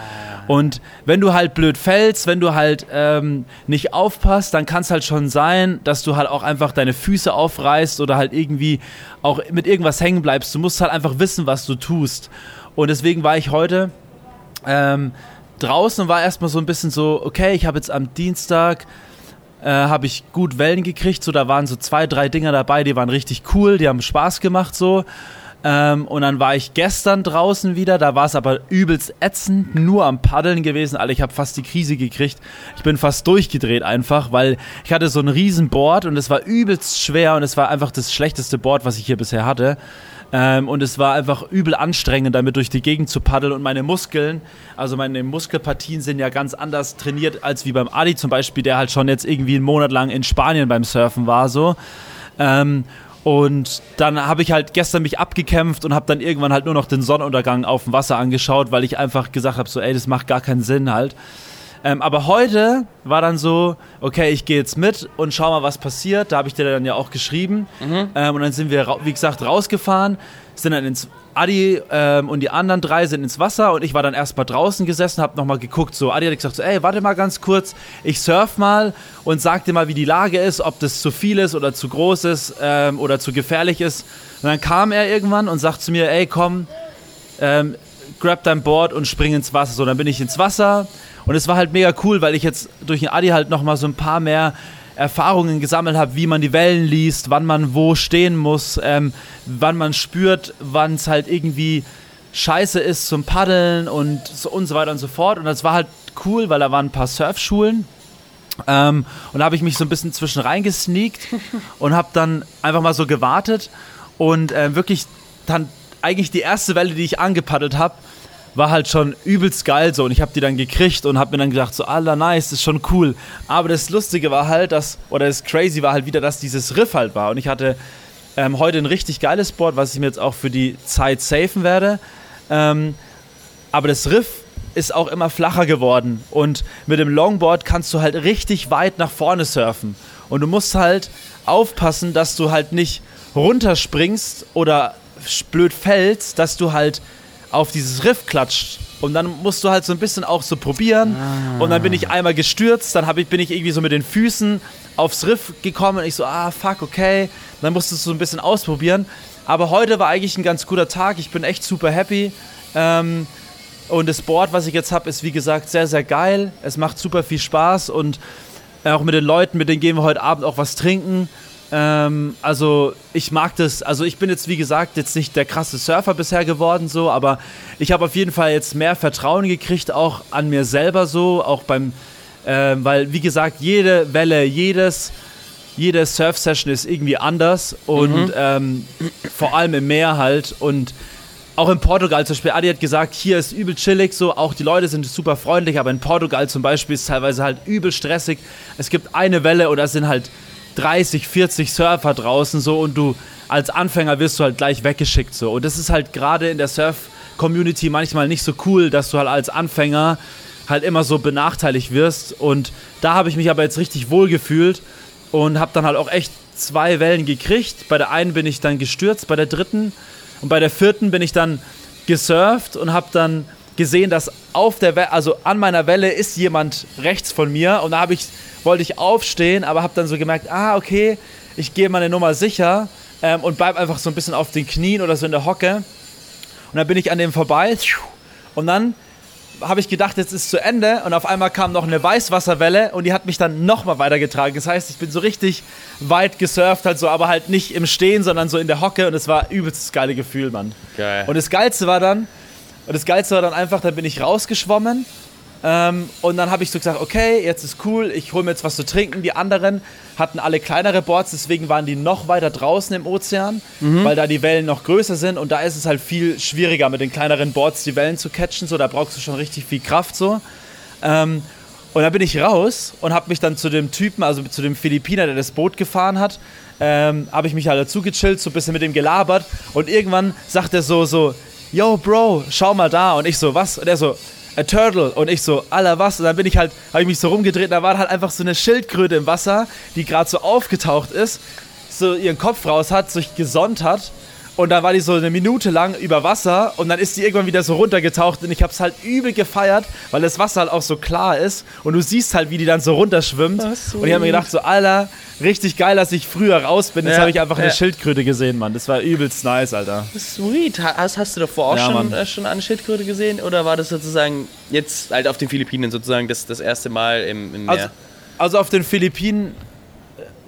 Und wenn du halt blöd fällst, wenn du halt ähm, nicht aufpasst, dann kann es halt schon sein, dass du halt auch einfach deine Füße aufreißt oder halt irgendwie auch mit irgendwas hängen bleibst. Du musst halt einfach wissen, was du tust. Und deswegen war ich heute ähm, draußen und war erstmal so ein bisschen so, okay, ich habe jetzt am Dienstag äh, habe ich gut Wellen gekriegt. So, da waren so zwei, drei Dinger dabei, die waren richtig cool, die haben Spaß gemacht so. Ähm, und dann war ich gestern draußen wieder, da war es aber übelst ätzend, nur am Paddeln gewesen. Alter, ich habe fast die Krise gekriegt. Ich bin fast durchgedreht einfach, weil ich hatte so ein riesen Board und es war übelst schwer und es war einfach das schlechteste Board, was ich hier bisher hatte. Ähm, und es war einfach übel anstrengend, damit durch die Gegend zu paddeln. Und meine Muskeln, also meine Muskelpartien sind ja ganz anders trainiert als wie beim Adi zum Beispiel, der halt schon jetzt irgendwie einen Monat lang in Spanien beim Surfen war. so. Ähm, und dann habe ich halt gestern mich abgekämpft und habe dann irgendwann halt nur noch den Sonnenuntergang auf dem Wasser angeschaut, weil ich einfach gesagt habe, so ey, das macht gar keinen Sinn halt. Ähm, aber heute war dann so, okay, ich gehe jetzt mit und schau mal, was passiert. Da habe ich dir dann ja auch geschrieben. Mhm. Ähm, und dann sind wir, wie gesagt, rausgefahren, sind dann ins Adi ähm, und die anderen drei sind ins Wasser und ich war dann erstmal draußen gesessen, habe nochmal geguckt. So, Adi hat gesagt, so, ey, warte mal ganz kurz, ich surf mal und sag dir mal, wie die Lage ist, ob das zu viel ist oder zu groß ist ähm, oder zu gefährlich ist. Und dann kam er irgendwann und sagt zu mir, ey, komm, ähm, grab dein Board und spring ins Wasser. So, dann bin ich ins Wasser und es war halt mega cool, weil ich jetzt durch den Adi halt nochmal so ein paar mehr Erfahrungen gesammelt habe, wie man die Wellen liest, wann man wo stehen muss, ähm, wann man spürt, wann es halt irgendwie scheiße ist zum Paddeln und so, und so weiter und so fort. Und das war halt cool, weil da waren ein paar Surfschulen. Ähm, und da habe ich mich so ein bisschen zwischen reingesneakt und habe dann einfach mal so gewartet und äh, wirklich dann eigentlich die erste Welle, die ich angepaddelt habe, war halt schon übelst geil so und ich habe die dann gekriegt und habe mir dann gedacht so, aller nice, ist schon cool. Aber das Lustige war halt, dass, oder das Crazy war halt wieder, dass dieses Riff halt war und ich hatte ähm, heute ein richtig geiles Board, was ich mir jetzt auch für die Zeit safen werde. Ähm, aber das Riff ist auch immer flacher geworden und mit dem Longboard kannst du halt richtig weit nach vorne surfen und du musst halt aufpassen, dass du halt nicht runterspringst oder blöd fällst, dass du halt auf dieses Riff klatscht. Und dann musst du halt so ein bisschen auch so probieren. Ah. Und dann bin ich einmal gestürzt, dann ich, bin ich irgendwie so mit den Füßen aufs Riff gekommen und ich so, ah, fuck, okay. Dann musstest du so ein bisschen ausprobieren. Aber heute war eigentlich ein ganz guter Tag. Ich bin echt super happy. Ähm, und das Board, was ich jetzt habe, ist wie gesagt sehr, sehr geil. Es macht super viel Spaß und auch mit den Leuten, mit denen gehen wir heute Abend auch was trinken. Ähm, also ich mag das, also ich bin jetzt wie gesagt jetzt nicht der krasse Surfer bisher geworden so, aber ich habe auf jeden Fall jetzt mehr Vertrauen gekriegt, auch an mir selber so, auch beim, äh, weil wie gesagt, jede Welle, jedes, jede Surf-Session ist irgendwie anders und mhm. ähm, vor allem im Meer halt und auch in Portugal zum Beispiel, Adi hat gesagt, hier ist übel chillig, so auch die Leute sind super freundlich, aber in Portugal zum Beispiel ist es teilweise halt übel stressig. Es gibt eine Welle oder es sind halt 30, 40 Surfer draußen so und du als Anfänger wirst du halt gleich weggeschickt so. Und das ist halt gerade in der Surf-Community manchmal nicht so cool, dass du halt als Anfänger halt immer so benachteiligt wirst. Und da habe ich mich aber jetzt richtig wohl gefühlt und habe dann halt auch echt zwei Wellen gekriegt. Bei der einen bin ich dann gestürzt, bei der dritten und bei der vierten bin ich dann gesurft und habe dann gesehen, dass auf der Welle, also an meiner Welle ist jemand rechts von mir und da habe ich wollte ich aufstehen, aber habe dann so gemerkt, ah okay, ich gehe meine Nummer sicher ähm, und bleib einfach so ein bisschen auf den Knien oder so in der Hocke und dann bin ich an dem vorbei und dann habe ich gedacht, jetzt ist zu Ende und auf einmal kam noch eine Weißwasserwelle und die hat mich dann nochmal weitergetragen. Das heißt, ich bin so richtig weit gesurft, halt so, aber halt nicht im Stehen, sondern so in der Hocke und es war übelst das geile Gefühl, Mann.
Geil.
Und das Geilste war dann, und das Geilste war dann einfach, da bin ich rausgeschwommen ähm, und dann habe ich so gesagt, okay, jetzt ist cool, ich hole mir jetzt was zu trinken. Die anderen hatten alle kleinere Boards, deswegen waren die noch weiter draußen im Ozean, mhm. weil da die Wellen noch größer sind und da ist es halt viel schwieriger mit den kleineren Boards die Wellen zu catchen. So, da brauchst du schon richtig viel Kraft so. Ähm, und dann bin ich raus und habe mich dann zu dem Typen, also zu dem Philippiner, der das Boot gefahren hat, ähm, habe ich mich halt dazu gechillt, so ein bisschen mit ihm gelabert und irgendwann sagt er so, so, yo Bro, schau mal da und ich so, was? Und er so, a turtle. Und ich so, aller was? Und dann bin ich halt, habe ich mich so rumgedreht und da war halt einfach so eine Schildkröte im Wasser, die gerade so aufgetaucht ist, so ihren Kopf raus hat, sich gesonnt hat und da war die so eine Minute lang über Wasser und dann ist die irgendwann wieder so runtergetaucht und ich habe es halt übel gefeiert, weil das Wasser halt auch so klar ist und du siehst halt, wie die dann so runterschwimmt. Oh, und ich habe mir gedacht, so, Alter, richtig geil, dass ich früher raus bin. Jetzt ja, habe ich einfach ja. eine Schildkröte gesehen, Mann. Das war übelst nice, Alter.
Sweet. Hast, hast du davor auch ja, schon, äh, schon eine Schildkröte gesehen oder war das sozusagen jetzt halt auf den Philippinen sozusagen das, das erste Mal im, im Meer?
Also, also auf den Philippinen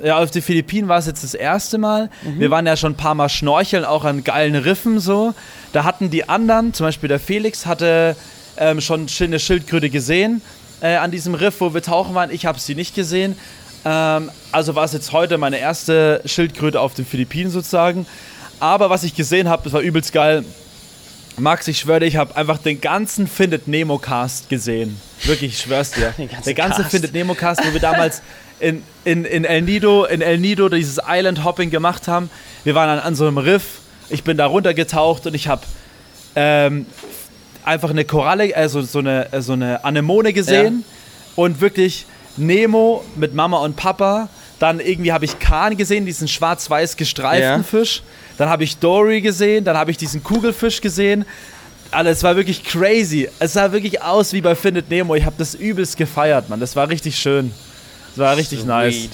ja, auf den Philippinen war es jetzt das erste Mal. Mhm. Wir waren ja schon ein paar Mal schnorcheln, auch an geilen Riffen so. Da hatten die anderen, zum Beispiel der Felix, hatte ähm, schon eine Schildkröte gesehen äh, an diesem Riff, wo wir tauchen waren. Ich habe sie nicht gesehen. Ähm, also war es jetzt heute meine erste Schildkröte auf den Philippinen sozusagen. Aber was ich gesehen habe, das war übelst geil. Max, ich schwöre dir, ich habe einfach den ganzen Findet Nemo Cast gesehen. Wirklich, ich schwör's dir. Der ganze Cast. Findet Nemo Cast, wo wir damals in, in, in El Nido, in El Nido dieses Island Hopping gemacht haben. Wir waren an, an so einem Riff. Ich bin da runtergetaucht und ich habe ähm, einfach eine Koralle, also so eine, so eine Anemone gesehen ja. und wirklich Nemo mit Mama und Papa. Dann irgendwie habe ich Kahn gesehen, diesen schwarz-weiß gestreiften ja. Fisch. Dann habe ich Dory gesehen, dann habe ich diesen Kugelfisch gesehen. Alles es war wirklich crazy. Es sah wirklich aus wie bei Findet Nemo. Ich habe das übelst gefeiert, Mann. Das war richtig schön. Das war richtig Sweet. nice.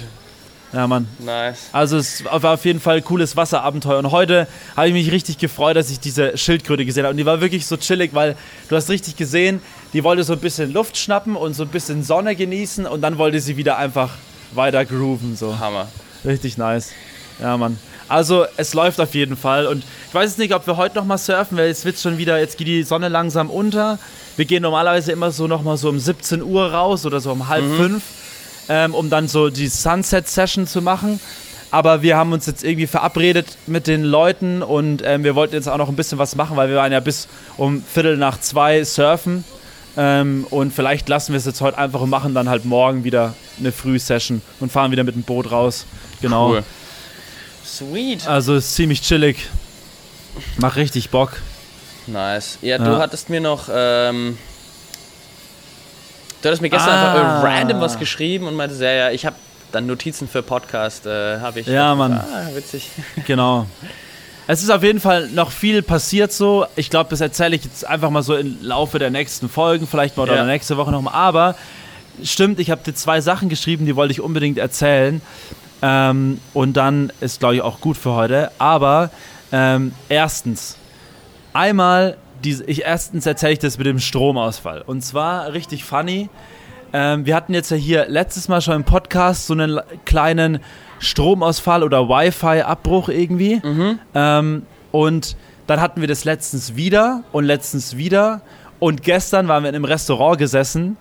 Ja, Mann.
Nice.
Also es war auf jeden Fall ein cooles Wasserabenteuer. Und heute habe ich mich richtig gefreut, dass ich diese Schildkröte gesehen habe. Und die war wirklich so chillig, weil du hast richtig gesehen, die wollte so ein bisschen Luft schnappen und so ein bisschen Sonne genießen und dann wollte sie wieder einfach weiter grooven. So.
Hammer.
Richtig nice. Ja, Mann. Also es läuft auf jeden Fall. Und ich weiß jetzt nicht, ob wir heute noch mal surfen, weil jetzt wird schon wieder, jetzt geht die Sonne langsam unter. Wir gehen normalerweise immer so noch mal so um 17 Uhr raus oder so um halb mhm. fünf ähm, um dann so die Sunset-Session zu machen. Aber wir haben uns jetzt irgendwie verabredet mit den Leuten und ähm, wir wollten jetzt auch noch ein bisschen was machen, weil wir waren ja bis um Viertel nach zwei surfen. Ähm, und vielleicht lassen wir es jetzt heute einfach und machen dann halt morgen wieder eine Frühsession und fahren wieder mit dem Boot raus. Genau. Cool.
Sweet.
Also ist ziemlich chillig. Macht richtig Bock.
Nice. Ja, ja. du hattest mir noch ähm, Du hattest mir gestern ah. einfach random was geschrieben und meinte, ja, ja, ich habe dann Notizen für Podcast, äh, habe ich.
Ja, Mann.
Ah, witzig.
Genau. Es ist auf jeden Fall noch viel passiert so. Ich glaube, das erzähle ich jetzt einfach mal so im Laufe der nächsten Folgen, vielleicht mal ja. oder nächste Woche nochmal. Aber stimmt, ich habe dir zwei Sachen geschrieben, die wollte ich unbedingt erzählen. Ähm, und dann ist, glaube ich, auch gut für heute. Aber ähm, erstens, einmal die, ich erstens erzähle ich das mit dem Stromausfall. Und zwar richtig funny. Ähm, wir hatten jetzt ja hier letztes Mal schon im Podcast so einen kleinen Stromausfall oder Wi-Fi-Abbruch irgendwie. Mhm. Ähm, und dann hatten wir das letztens wieder und letztens wieder. Und gestern waren wir in einem Restaurant gesessen.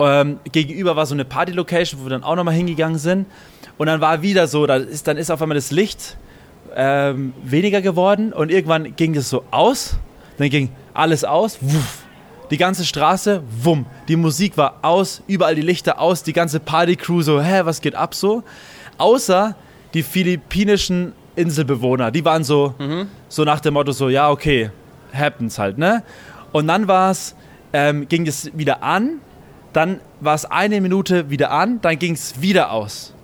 Ähm, gegenüber war so eine Party-Location, wo wir dann auch nochmal hingegangen sind. Und dann war wieder so, da ist, dann ist auf einmal das Licht ähm, weniger geworden und irgendwann ging das so aus Dann ging alles aus, wuff, die ganze Straße, wumm, die Musik war aus, überall die Lichter aus, die ganze Partycrew so, hä, was geht ab so? Außer die philippinischen Inselbewohner, die waren so, mhm. so nach dem Motto so, ja, okay, happens halt, ne? Und dann war es, ähm, ging es wieder an, dann war es eine Minute wieder an, dann ging es wieder aus.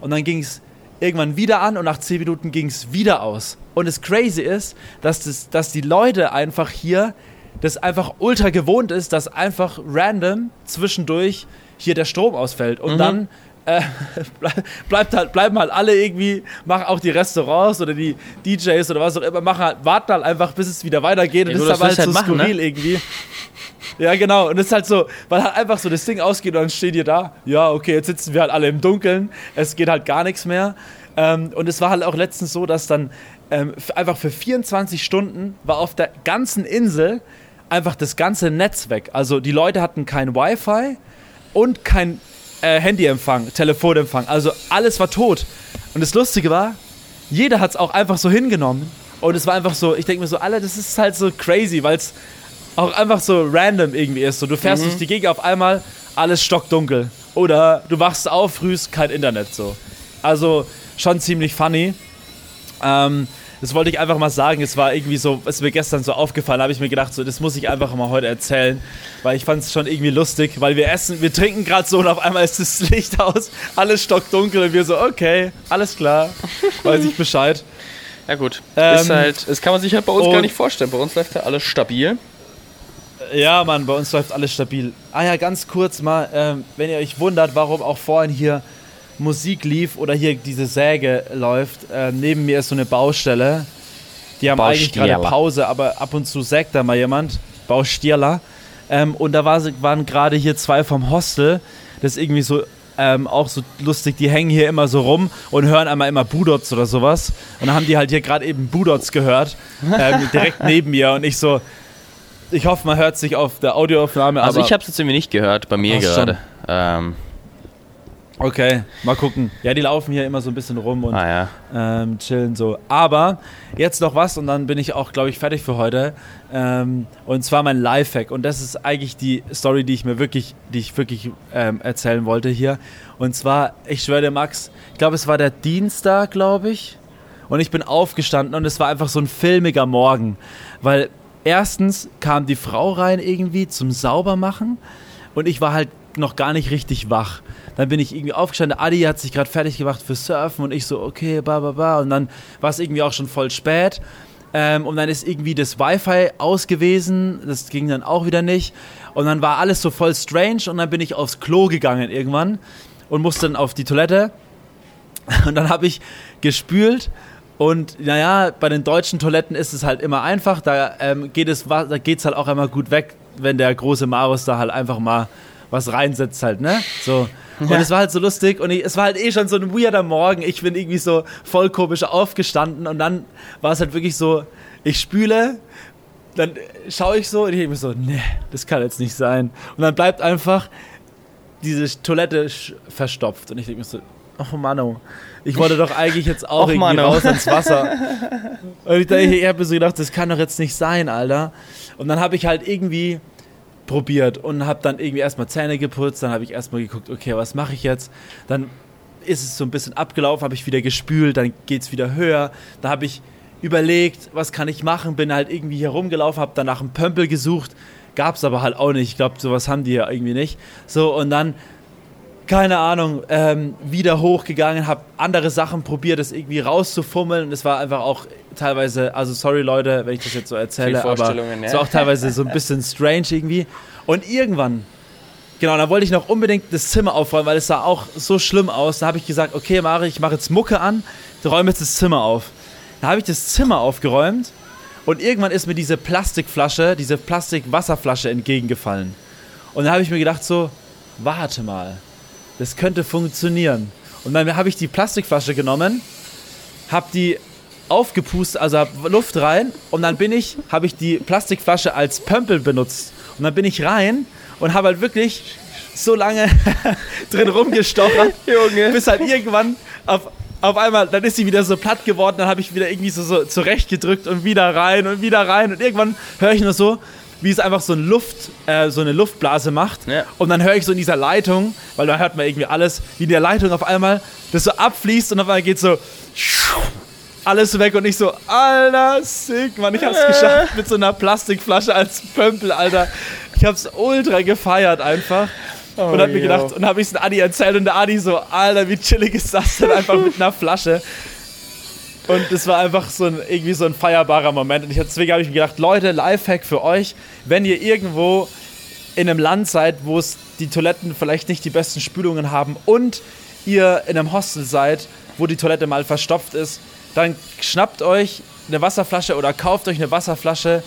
Und dann ging es irgendwann wieder an und nach zehn Minuten ging es wieder aus. Und das Crazy ist, dass, das, dass die Leute einfach hier das einfach ultra gewohnt ist, dass einfach random zwischendurch hier der Strom ausfällt. Und mhm. dann äh, bleibt halt, bleiben halt alle irgendwie, machen auch die Restaurants oder die DJs oder was auch immer, machen halt, warten halt einfach, bis es wieder weitergeht. Und das ist halt so halt machen, skurril ne? irgendwie. Ja, genau. Und es ist halt so, weil halt einfach so das Ding ausgeht und dann steht ihr da. Ja, okay, jetzt sitzen wir halt alle im Dunkeln. Es geht halt gar nichts mehr. Ähm, und es war halt auch letztens so, dass dann ähm, einfach für 24 Stunden war auf der ganzen Insel einfach das ganze Netz weg. Also die Leute hatten kein Wi-Fi und kein äh, Handyempfang, Telefonempfang. Also alles war tot. Und das Lustige war, jeder hat es auch einfach so hingenommen. Und es war einfach so, ich denke mir so, Alter, das ist halt so crazy, weil es auch einfach so random irgendwie ist. So, du fährst mhm. durch die Gegend auf einmal, alles stockdunkel. Oder du wachst auf, frühst kein Internet so. Also schon ziemlich funny. Ähm, das wollte ich einfach mal sagen. Es war irgendwie so, es ist mir gestern so aufgefallen, habe ich mir gedacht, so, das muss ich einfach mal heute erzählen, weil ich fand es schon irgendwie lustig, weil wir essen, wir trinken gerade so und auf einmal ist das Licht aus, alles stockdunkel und wir so, okay, alles klar, weiß ich Bescheid.
Ja gut, ähm, ist halt, das kann man sich halt bei uns gar nicht vorstellen. Bei uns läuft ja alles stabil.
Ja, Mann, bei uns läuft alles stabil. Ah ja, ganz kurz mal, ähm, wenn ihr euch wundert, warum auch vorhin hier Musik lief oder hier diese Säge läuft. Äh, neben mir ist so eine Baustelle. Die haben eigentlich gerade Pause, aber ab und zu sägt da mal jemand. Baustierler. Ähm, und da war, waren gerade hier zwei vom Hostel. Das ist irgendwie so ähm, auch so lustig. Die hängen hier immer so rum und hören einmal immer Budots oder sowas. Und dann haben die halt hier gerade eben Budots gehört. Ähm, direkt neben mir. Und ich so. Ich hoffe, man hört sich auf der Audioaufnahme.
Also ich habe es jetzt irgendwie nicht gehört, bei mir gerade. Ähm,
Okay, mal gucken. Ja, die laufen hier immer so ein bisschen rum und
ah, ja.
ähm, chillen so. Aber jetzt noch was und dann bin ich auch, glaube ich, fertig für heute. Ähm, und zwar mein Lifehack. Und das ist eigentlich die Story, die ich mir wirklich, die ich wirklich ähm, erzählen wollte hier. Und zwar, ich schwöre dir, Max, ich glaube, es war der Dienstag, glaube ich. Und ich bin aufgestanden und es war einfach so ein filmiger Morgen. Weil erstens kam die Frau rein irgendwie zum Saubermachen und ich war halt noch gar nicht richtig wach. Dann bin ich irgendwie aufgestanden. Adi hat sich gerade fertig gemacht für Surfen und ich so, okay, ba, ba, ba. Und dann war es irgendwie auch schon voll spät. Ähm, und dann ist irgendwie das Wi-Fi aus gewesen. Das ging dann auch wieder nicht. Und dann war alles so voll strange. Und dann bin ich aufs Klo gegangen irgendwann und musste dann auf die Toilette. Und dann habe ich gespült. Und naja, bei den deutschen Toiletten ist es halt immer einfach. Da ähm, geht es da geht's halt auch einmal gut weg, wenn der große Marus da halt einfach mal was reinsetzt halt, ne? So. Und ja. es war halt so lustig und ich, es war halt eh schon so ein weirder Morgen. Ich bin irgendwie so voll komisch aufgestanden und dann war es halt wirklich so, ich spüle, dann schaue ich so und ich denke mir so, ne, das kann jetzt nicht sein. Und dann bleibt einfach diese Toilette verstopft und ich denke mir so, oh Mann, ich wollte doch eigentlich jetzt auch Och, irgendwie Mano. raus ins Wasser. und ich, ich habe mir so gedacht, das kann doch jetzt nicht sein, Alter. Und dann habe ich halt irgendwie probiert und habe dann irgendwie erstmal Zähne geputzt, dann habe ich erstmal geguckt, okay, was mache ich jetzt? Dann ist es so ein bisschen abgelaufen, habe ich wieder gespült, dann geht es wieder höher. Da habe ich überlegt, was kann ich machen, bin halt irgendwie hier rumgelaufen, habe dann nach einem Pömpel gesucht, gab es aber halt auch nicht. Ich glaube, sowas haben die ja irgendwie nicht. So, und dann keine Ahnung, ähm, wieder hochgegangen, habe andere Sachen probiert, das irgendwie rauszufummeln. Und es war einfach auch teilweise, also sorry Leute, wenn ich das jetzt so erzähle, aber es war auch teilweise so ein bisschen strange irgendwie. Und irgendwann, genau, da wollte ich noch unbedingt das Zimmer aufräumen, weil es sah auch so schlimm aus. Da habe ich gesagt, okay, Mari, ich mache jetzt Mucke an, räume jetzt das Zimmer auf. Da habe ich das Zimmer aufgeräumt und irgendwann ist mir diese Plastikflasche, diese Plastikwasserflasche entgegengefallen. Und da habe ich mir gedacht so, warte mal das könnte funktionieren. Und dann habe ich die Plastikflasche genommen, habe die aufgepustet, also hab Luft rein und dann bin ich, habe ich die Plastikflasche als Pömpel benutzt. Und dann bin ich rein und habe halt wirklich so lange drin rumgestochert, Junge. bis halt irgendwann auf, auf einmal, dann ist sie wieder so platt geworden, dann habe ich wieder irgendwie so, so zurechtgedrückt und wieder rein und wieder rein und irgendwann höre ich nur so, wie es einfach so, ein Luft, äh, so eine Luftblase macht. Ja. Und dann höre ich so in dieser Leitung, weil da hört man irgendwie alles, wie in der Leitung auf einmal das so abfließt und auf einmal geht so alles weg und ich so, Alter, sick, Mann, ich hab's äh. geschafft mit so einer Plastikflasche als Pömpel, Alter. Ich hab's ultra gefeiert einfach. Oh, und hab mir gedacht, und hab ich's den Adi erzählt und der Adi so, Alter, wie chillig ist das denn einfach mit einer Flasche? Und das war einfach so ein, irgendwie so ein feierbarer Moment. Und ich, deswegen habe ich mir gedacht, Leute, Lifehack für euch, wenn ihr irgendwo in einem Land seid, wo es die Toiletten vielleicht nicht die besten Spülungen haben und ihr in einem Hostel seid, wo die Toilette mal verstopft ist, dann schnappt euch eine Wasserflasche oder kauft euch eine Wasserflasche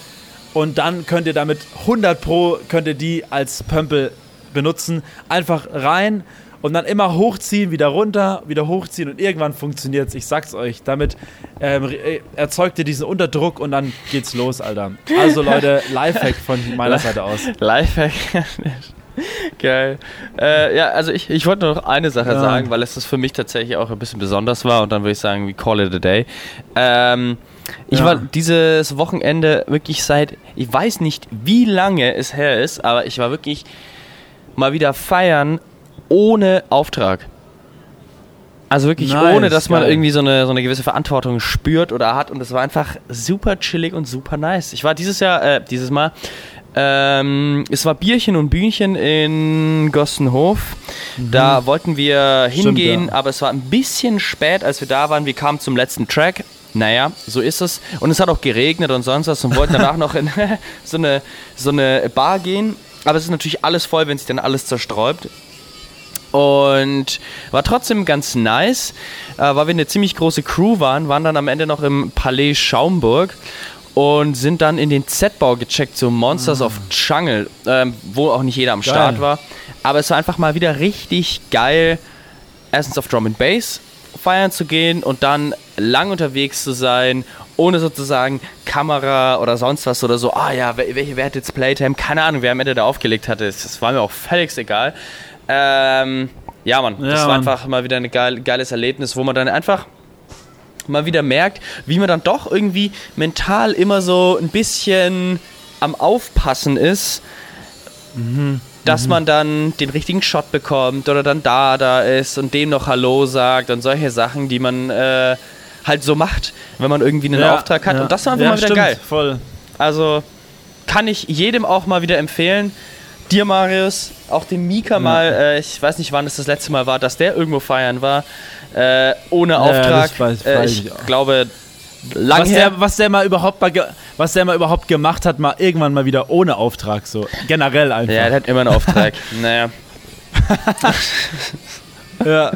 und dann könnt ihr damit 100 Pro könnt ihr die als Pömpel benutzen. Einfach rein und dann immer hochziehen, wieder runter, wieder hochziehen und irgendwann funktioniert es. Ich sag's euch. Damit ähm, äh, erzeugt ihr diesen Unterdruck und dann geht's los, Alter. Also Leute, Lifehack von meiner Seite aus.
Lifehack. Geil. Äh, ja, also ich, ich wollte noch eine Sache ja. sagen, weil es das für mich tatsächlich auch ein bisschen besonders war und dann würde ich sagen, we call it a day. Ähm, ich ja. war dieses Wochenende wirklich seit, ich weiß nicht, wie lange es her ist, aber ich war wirklich mal wieder feiern ohne Auftrag. Also wirklich nice, ohne, dass man geil. irgendwie so eine, so eine gewisse Verantwortung spürt oder hat. Und es war einfach super chillig und super nice. Ich war dieses Jahr, äh, dieses Mal, ähm, es war Bierchen und Bühnchen in Gossenhof. Mhm. Da wollten wir hingehen, Stimmt, ja. aber es war ein bisschen spät, als wir da waren. Wir kamen zum letzten Track. Naja, so ist es. Und es hat auch geregnet und sonst was und wollten danach noch in so, eine, so eine Bar gehen. Aber es ist natürlich alles voll, wenn sich dann alles zersträubt. Und war trotzdem ganz nice, äh, weil wir eine ziemlich große Crew waren, waren dann am Ende noch im Palais Schaumburg und sind dann in den Z-Bau gecheckt, so Monsters mhm. of Jungle, ähm, wo auch nicht jeder am geil. Start war. Aber es war einfach mal wieder richtig geil, erstens auf Drum and Bass feiern zu gehen und dann lang unterwegs zu sein, ohne sozusagen Kamera oder sonst was oder so, ah ja, welche wer hat jetzt Playtime, keine Ahnung, wer am Ende da aufgelegt hatte, das war mir auch völlig egal. Ähm, ja, Mann, ja, das war Mann. einfach mal wieder ein geil, geiles Erlebnis, wo man dann einfach mal wieder merkt, wie man dann doch irgendwie mental immer so ein bisschen am Aufpassen ist, mhm. dass mhm. man dann den richtigen Shot bekommt oder dann da, da ist und dem noch Hallo sagt und solche Sachen, die man äh, halt so macht, wenn man irgendwie einen ja, Auftrag hat. Ja. Und das war einfach ja, mal wieder stimmt, geil.
Voll.
Also kann ich jedem auch mal wieder empfehlen, dir, Marius, auch dem Mika ja. mal, äh, ich weiß nicht, wann es das letzte Mal war, dass der irgendwo feiern war, äh, ohne ja, Auftrag. Weiß, äh, weiß ich, ich glaube,
lang was her. Der, was der mal überhaupt mal, was der mal überhaupt gemacht hat, mal irgendwann mal wieder ohne Auftrag, so generell einfach.
Ja, der hat immer einen Auftrag. naja.
ja.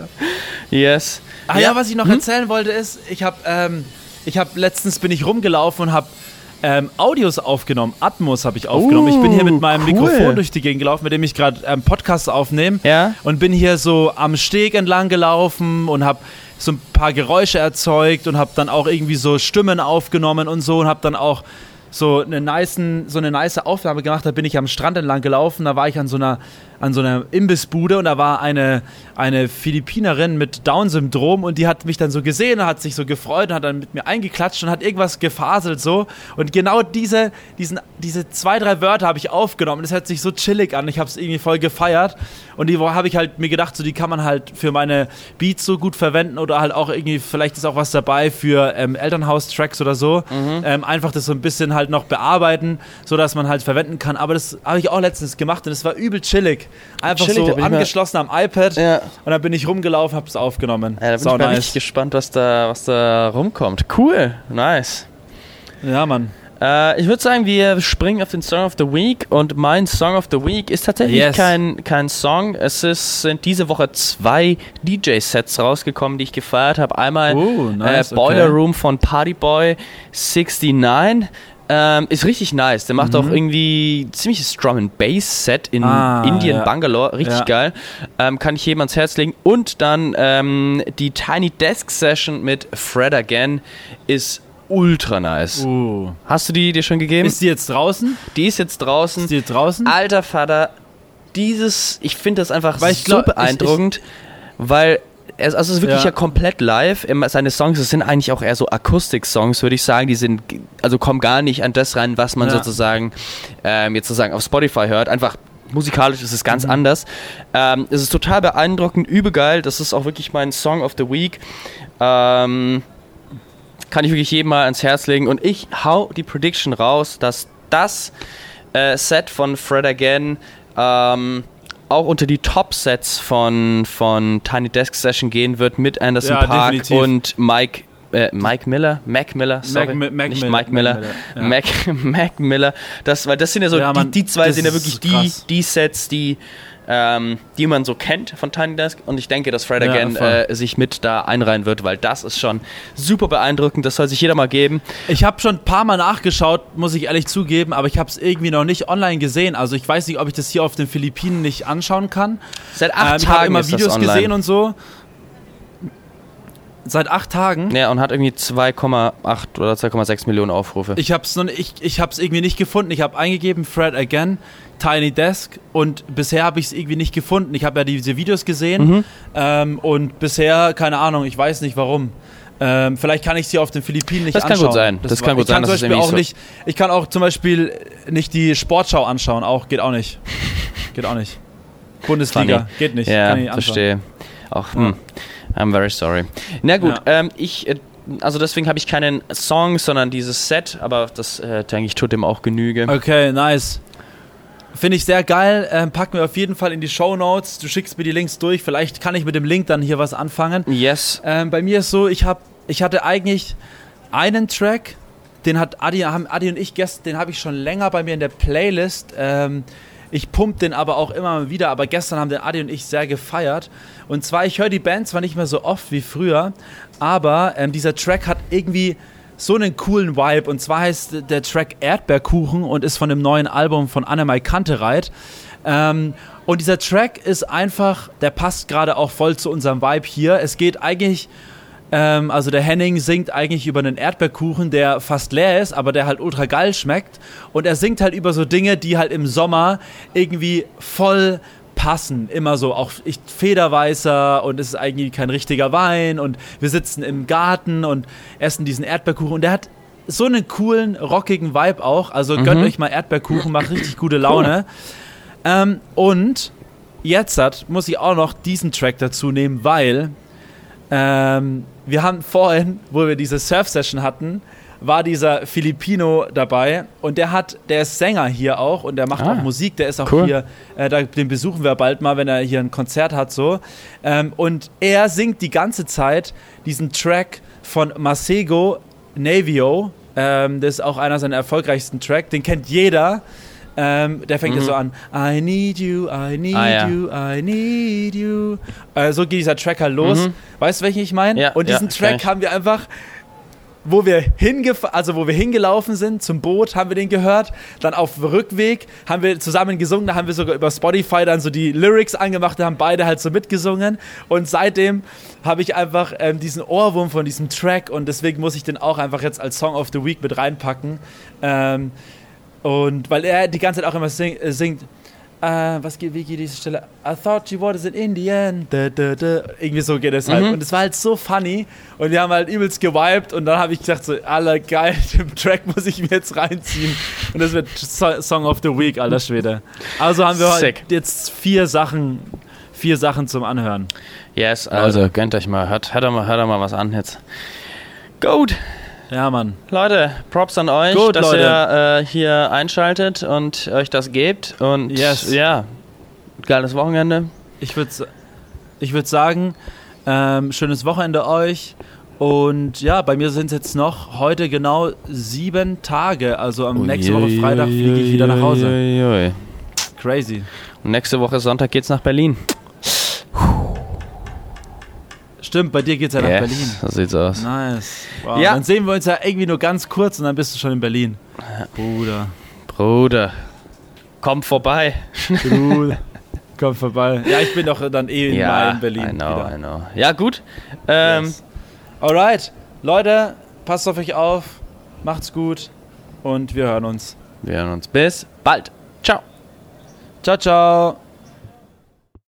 Yes. Ah ja, ja was ich noch hm? erzählen wollte ist, ich habe ähm, ich habe letztens bin ich rumgelaufen und habe ähm, Audios aufgenommen. Atmos habe ich aufgenommen. Uh, ich bin hier mit meinem cool. Mikrofon durch die Gegend gelaufen, mit dem ich gerade ähm, Podcasts aufnehme.
Ja.
Und bin hier so am Steg entlang gelaufen und habe so ein paar Geräusche erzeugt und habe dann auch irgendwie so Stimmen aufgenommen und so und habe dann auch so eine nice, so eine nice Aufnahme gemacht. Da bin ich am Strand entlang gelaufen. Da war ich an so einer an so einer Imbissbude und da war eine, eine Philippinerin mit Down-Syndrom und die hat mich dann so gesehen und hat sich so gefreut und hat dann mit mir eingeklatscht und hat irgendwas gefaselt so. Und genau diese, diesen, diese zwei, drei Wörter habe ich aufgenommen. Das hört sich so chillig an. Ich habe es irgendwie voll gefeiert. Und die habe ich halt mir gedacht, so die kann man halt für meine Beats so gut verwenden oder halt auch irgendwie, vielleicht ist auch was dabei für ähm, Elternhaus-Tracks oder so. Mhm. Ähm, einfach das so ein bisschen halt noch bearbeiten, sodass man halt verwenden kann. Aber das habe ich auch letztens gemacht und es war übel chillig. Einfach Chillig, so angeschlossen am iPad ja. und dann bin ich rumgelaufen, hab's aufgenommen.
Ja, da bin Sau ich mal nice. richtig gespannt, was da, was da rumkommt. Cool, nice.
Ja, Mann.
Äh, ich würde sagen, wir springen auf den Song of the Week und mein Song of the Week ist tatsächlich yes. kein, kein Song. Es ist, sind diese Woche zwei DJ-Sets rausgekommen, die ich gefeiert habe. Einmal uh, nice, äh, Boiler okay. Room von Partyboy 69 ähm, ist richtig nice. Der macht mhm. auch irgendwie ziemliches Drum and Bass Set in ah, Indien, ja. Bangalore. Richtig ja. geil. Ähm, kann ich jedem ans Herz legen. Und dann ähm, die Tiny Desk Session mit Fred Again ist ultra nice. Uh. Hast du die dir schon gegeben?
Ist die jetzt draußen?
Die ist jetzt draußen.
Ist die jetzt draußen?
Alter Vater, dieses, ich finde das einfach weil so glaub, beeindruckend, ich, ich, weil also es ist wirklich ja. ja, komplett live. Seine Songs, das sind eigentlich auch eher so Akustik-Songs, würde ich sagen. Die sind, also kommen gar nicht an das rein, was man ja. sozusagen ähm, jetzt sozusagen auf Spotify hört. Einfach musikalisch ist es ganz mhm. anders. Ähm, es ist total beeindruckend, übelgeil. Das ist auch wirklich mein Song of the Week. Ähm, kann ich wirklich jedem mal ans Herz legen. Und ich hau die Prediction raus, dass das äh, Set von Fred Again ähm, auch unter die Top-Sets von, von Tiny Desk Session gehen wird mit Anderson ja, Park definitiv. und Mike äh, Mike Miller, Mac Miller, sorry, Mac, Mac nicht Miller, Mike Miller, Mac, Miller, ja. Mac, Mac Miller, das, weil das sind ja so, ja, man, die, die, zwei sind ja wirklich die, die Sets, die ähm, die man so kennt von Tiny Desk. Und ich denke, dass Fred ja, Again äh, sich mit da einreihen wird, weil das ist schon super beeindruckend. Das soll sich jeder mal geben.
Ich habe schon ein paar Mal nachgeschaut, muss ich ehrlich zugeben, aber ich habe es irgendwie noch nicht online gesehen. Also ich weiß nicht, ob ich das hier auf den Philippinen nicht anschauen kann.
Seit acht ähm, Tagen ich habe
immer Videos gesehen und so. Seit acht Tagen?
Ja, und hat irgendwie 2,8 oder 2,6 Millionen Aufrufe.
Ich hab's, noch, ich, ich hab's irgendwie nicht gefunden. Ich habe eingegeben, Fred Again, Tiny Desk und bisher habe ich es irgendwie nicht gefunden. Ich habe ja diese Videos gesehen mhm. ähm, und bisher, keine Ahnung, ich weiß nicht warum. Ähm, vielleicht kann ich sie auf den Philippinen nicht
das
anschauen.
Das kann gut sein. Das, das kann gut sein.
Zum Beispiel auch nicht, ich kann auch zum Beispiel nicht die Sportschau anschauen. Auch geht auch nicht. geht auch nicht. Bundesliga Funny. geht nicht.
Ja, verstehe. Auch. Hm. I'm very sorry. Na gut, ja. ähm, ich äh, also deswegen habe ich keinen Song, sondern dieses Set, aber das äh, denke ich tut dem auch Genüge.
Okay, nice. Finde ich sehr geil. Ähm, packen wir auf jeden Fall in die Show Notes. Du schickst mir die Links durch. Vielleicht kann ich mit dem Link dann hier was anfangen.
Yes.
Ähm, bei mir ist so, ich habe, ich hatte eigentlich einen Track, den hat Adi, haben Adi und ich gestern, den habe ich schon länger bei mir in der Playlist. Ähm, ich pump den aber auch immer wieder. Aber gestern haben den Adi und ich sehr gefeiert. Und zwar, ich höre die Band zwar nicht mehr so oft wie früher, aber ähm, dieser Track hat irgendwie so einen coolen Vibe. Und zwar heißt der Track Erdbeerkuchen und ist von dem neuen Album von Annemai Kantereit. Ähm, und dieser Track ist einfach, der passt gerade auch voll zu unserem Vibe hier. Es geht eigentlich, ähm, also der Henning singt eigentlich über einen Erdbeerkuchen, der fast leer ist, aber der halt ultra geil schmeckt. Und er singt halt über so Dinge, die halt im Sommer irgendwie voll passen. Immer so, auch ich, Federweißer und es ist eigentlich kein richtiger Wein und wir sitzen im Garten und essen diesen Erdbeerkuchen und der hat so einen coolen, rockigen Vibe auch. Also mhm. gönnt euch mal Erdbeerkuchen, macht richtig gute Laune. Cool. Ähm, und jetzt hat, muss ich auch noch diesen Track dazu nehmen, weil ähm, wir haben vorhin, wo wir diese Surf-Session hatten, war dieser Filipino dabei und der hat, der ist Sänger hier auch und der macht ah, auch Musik, der ist auch cool. hier, äh, da, den besuchen wir bald mal, wenn er hier ein Konzert hat so. Ähm, und er singt die ganze Zeit diesen Track von Masego Navio. Ähm, das ist auch einer seiner erfolgreichsten Tracks, den kennt jeder. Ähm, der fängt mhm. ja so an. I need you, I need ah, ja. you, I need you. Äh, so geht dieser Track halt los. Mhm. Weißt du, welchen ich meine? Ja, und diesen ja, Track haben wir einfach wo wir, also wo wir hingelaufen sind zum Boot, haben wir den gehört. Dann auf Rückweg haben wir zusammen gesungen. Da haben wir sogar über Spotify dann so die Lyrics angemacht. Da haben beide halt so mitgesungen. Und seitdem habe ich einfach ähm, diesen Ohrwurm von diesem Track. Und deswegen muss ich den auch einfach jetzt als Song of the Week mit reinpacken. Ähm, und weil er die ganze Zeit auch immer sing, äh, singt Uh, was geht, wie geht diese Stelle? I thought you wanted it in the end. Da, da, da. Irgendwie so geht es halt. Mhm. Und es war halt so funny. Und wir haben halt übelst gewiped. Und dann habe ich gesagt, so, aller geil, den Track muss ich mir jetzt reinziehen. Und das wird Song of the Week, alter Schwede. Also haben wir Sick. jetzt vier Sachen, vier Sachen zum Anhören.
Yes, also gönnt euch mal. Hört, hört, mal, hört mal was an jetzt. Gut.
Ja, Mann.
Leute, Props an euch, Gut, dass Leute. ihr äh, hier einschaltet und euch das gebt. Und yes. ja, geiles Wochenende.
Ich würde ich würd sagen, ähm, schönes Wochenende euch. Und ja, bei mir sind es jetzt noch heute genau sieben Tage. Also am nächsten Woche Freitag fliege ich wieder nach Hause. Crazy.
Und nächste Woche Sonntag geht's nach Berlin.
Stimmt, bei dir geht's ja nach yes, Berlin.
So sieht's aus.
Nice. Wow. Ja. Dann sehen wir uns ja irgendwie nur ganz kurz und dann bist du schon in Berlin.
Bruder. Bruder. Komm vorbei.
Bruder. Komm vorbei. Ja, ich bin doch dann eh
ja,
in Berlin.
I know, I know. Ja, gut. Ähm, yes.
Alright. Leute, passt auf euch auf. Macht's gut. Und wir hören uns.
Wir hören uns. Bis bald. Ciao.
Ciao, ciao.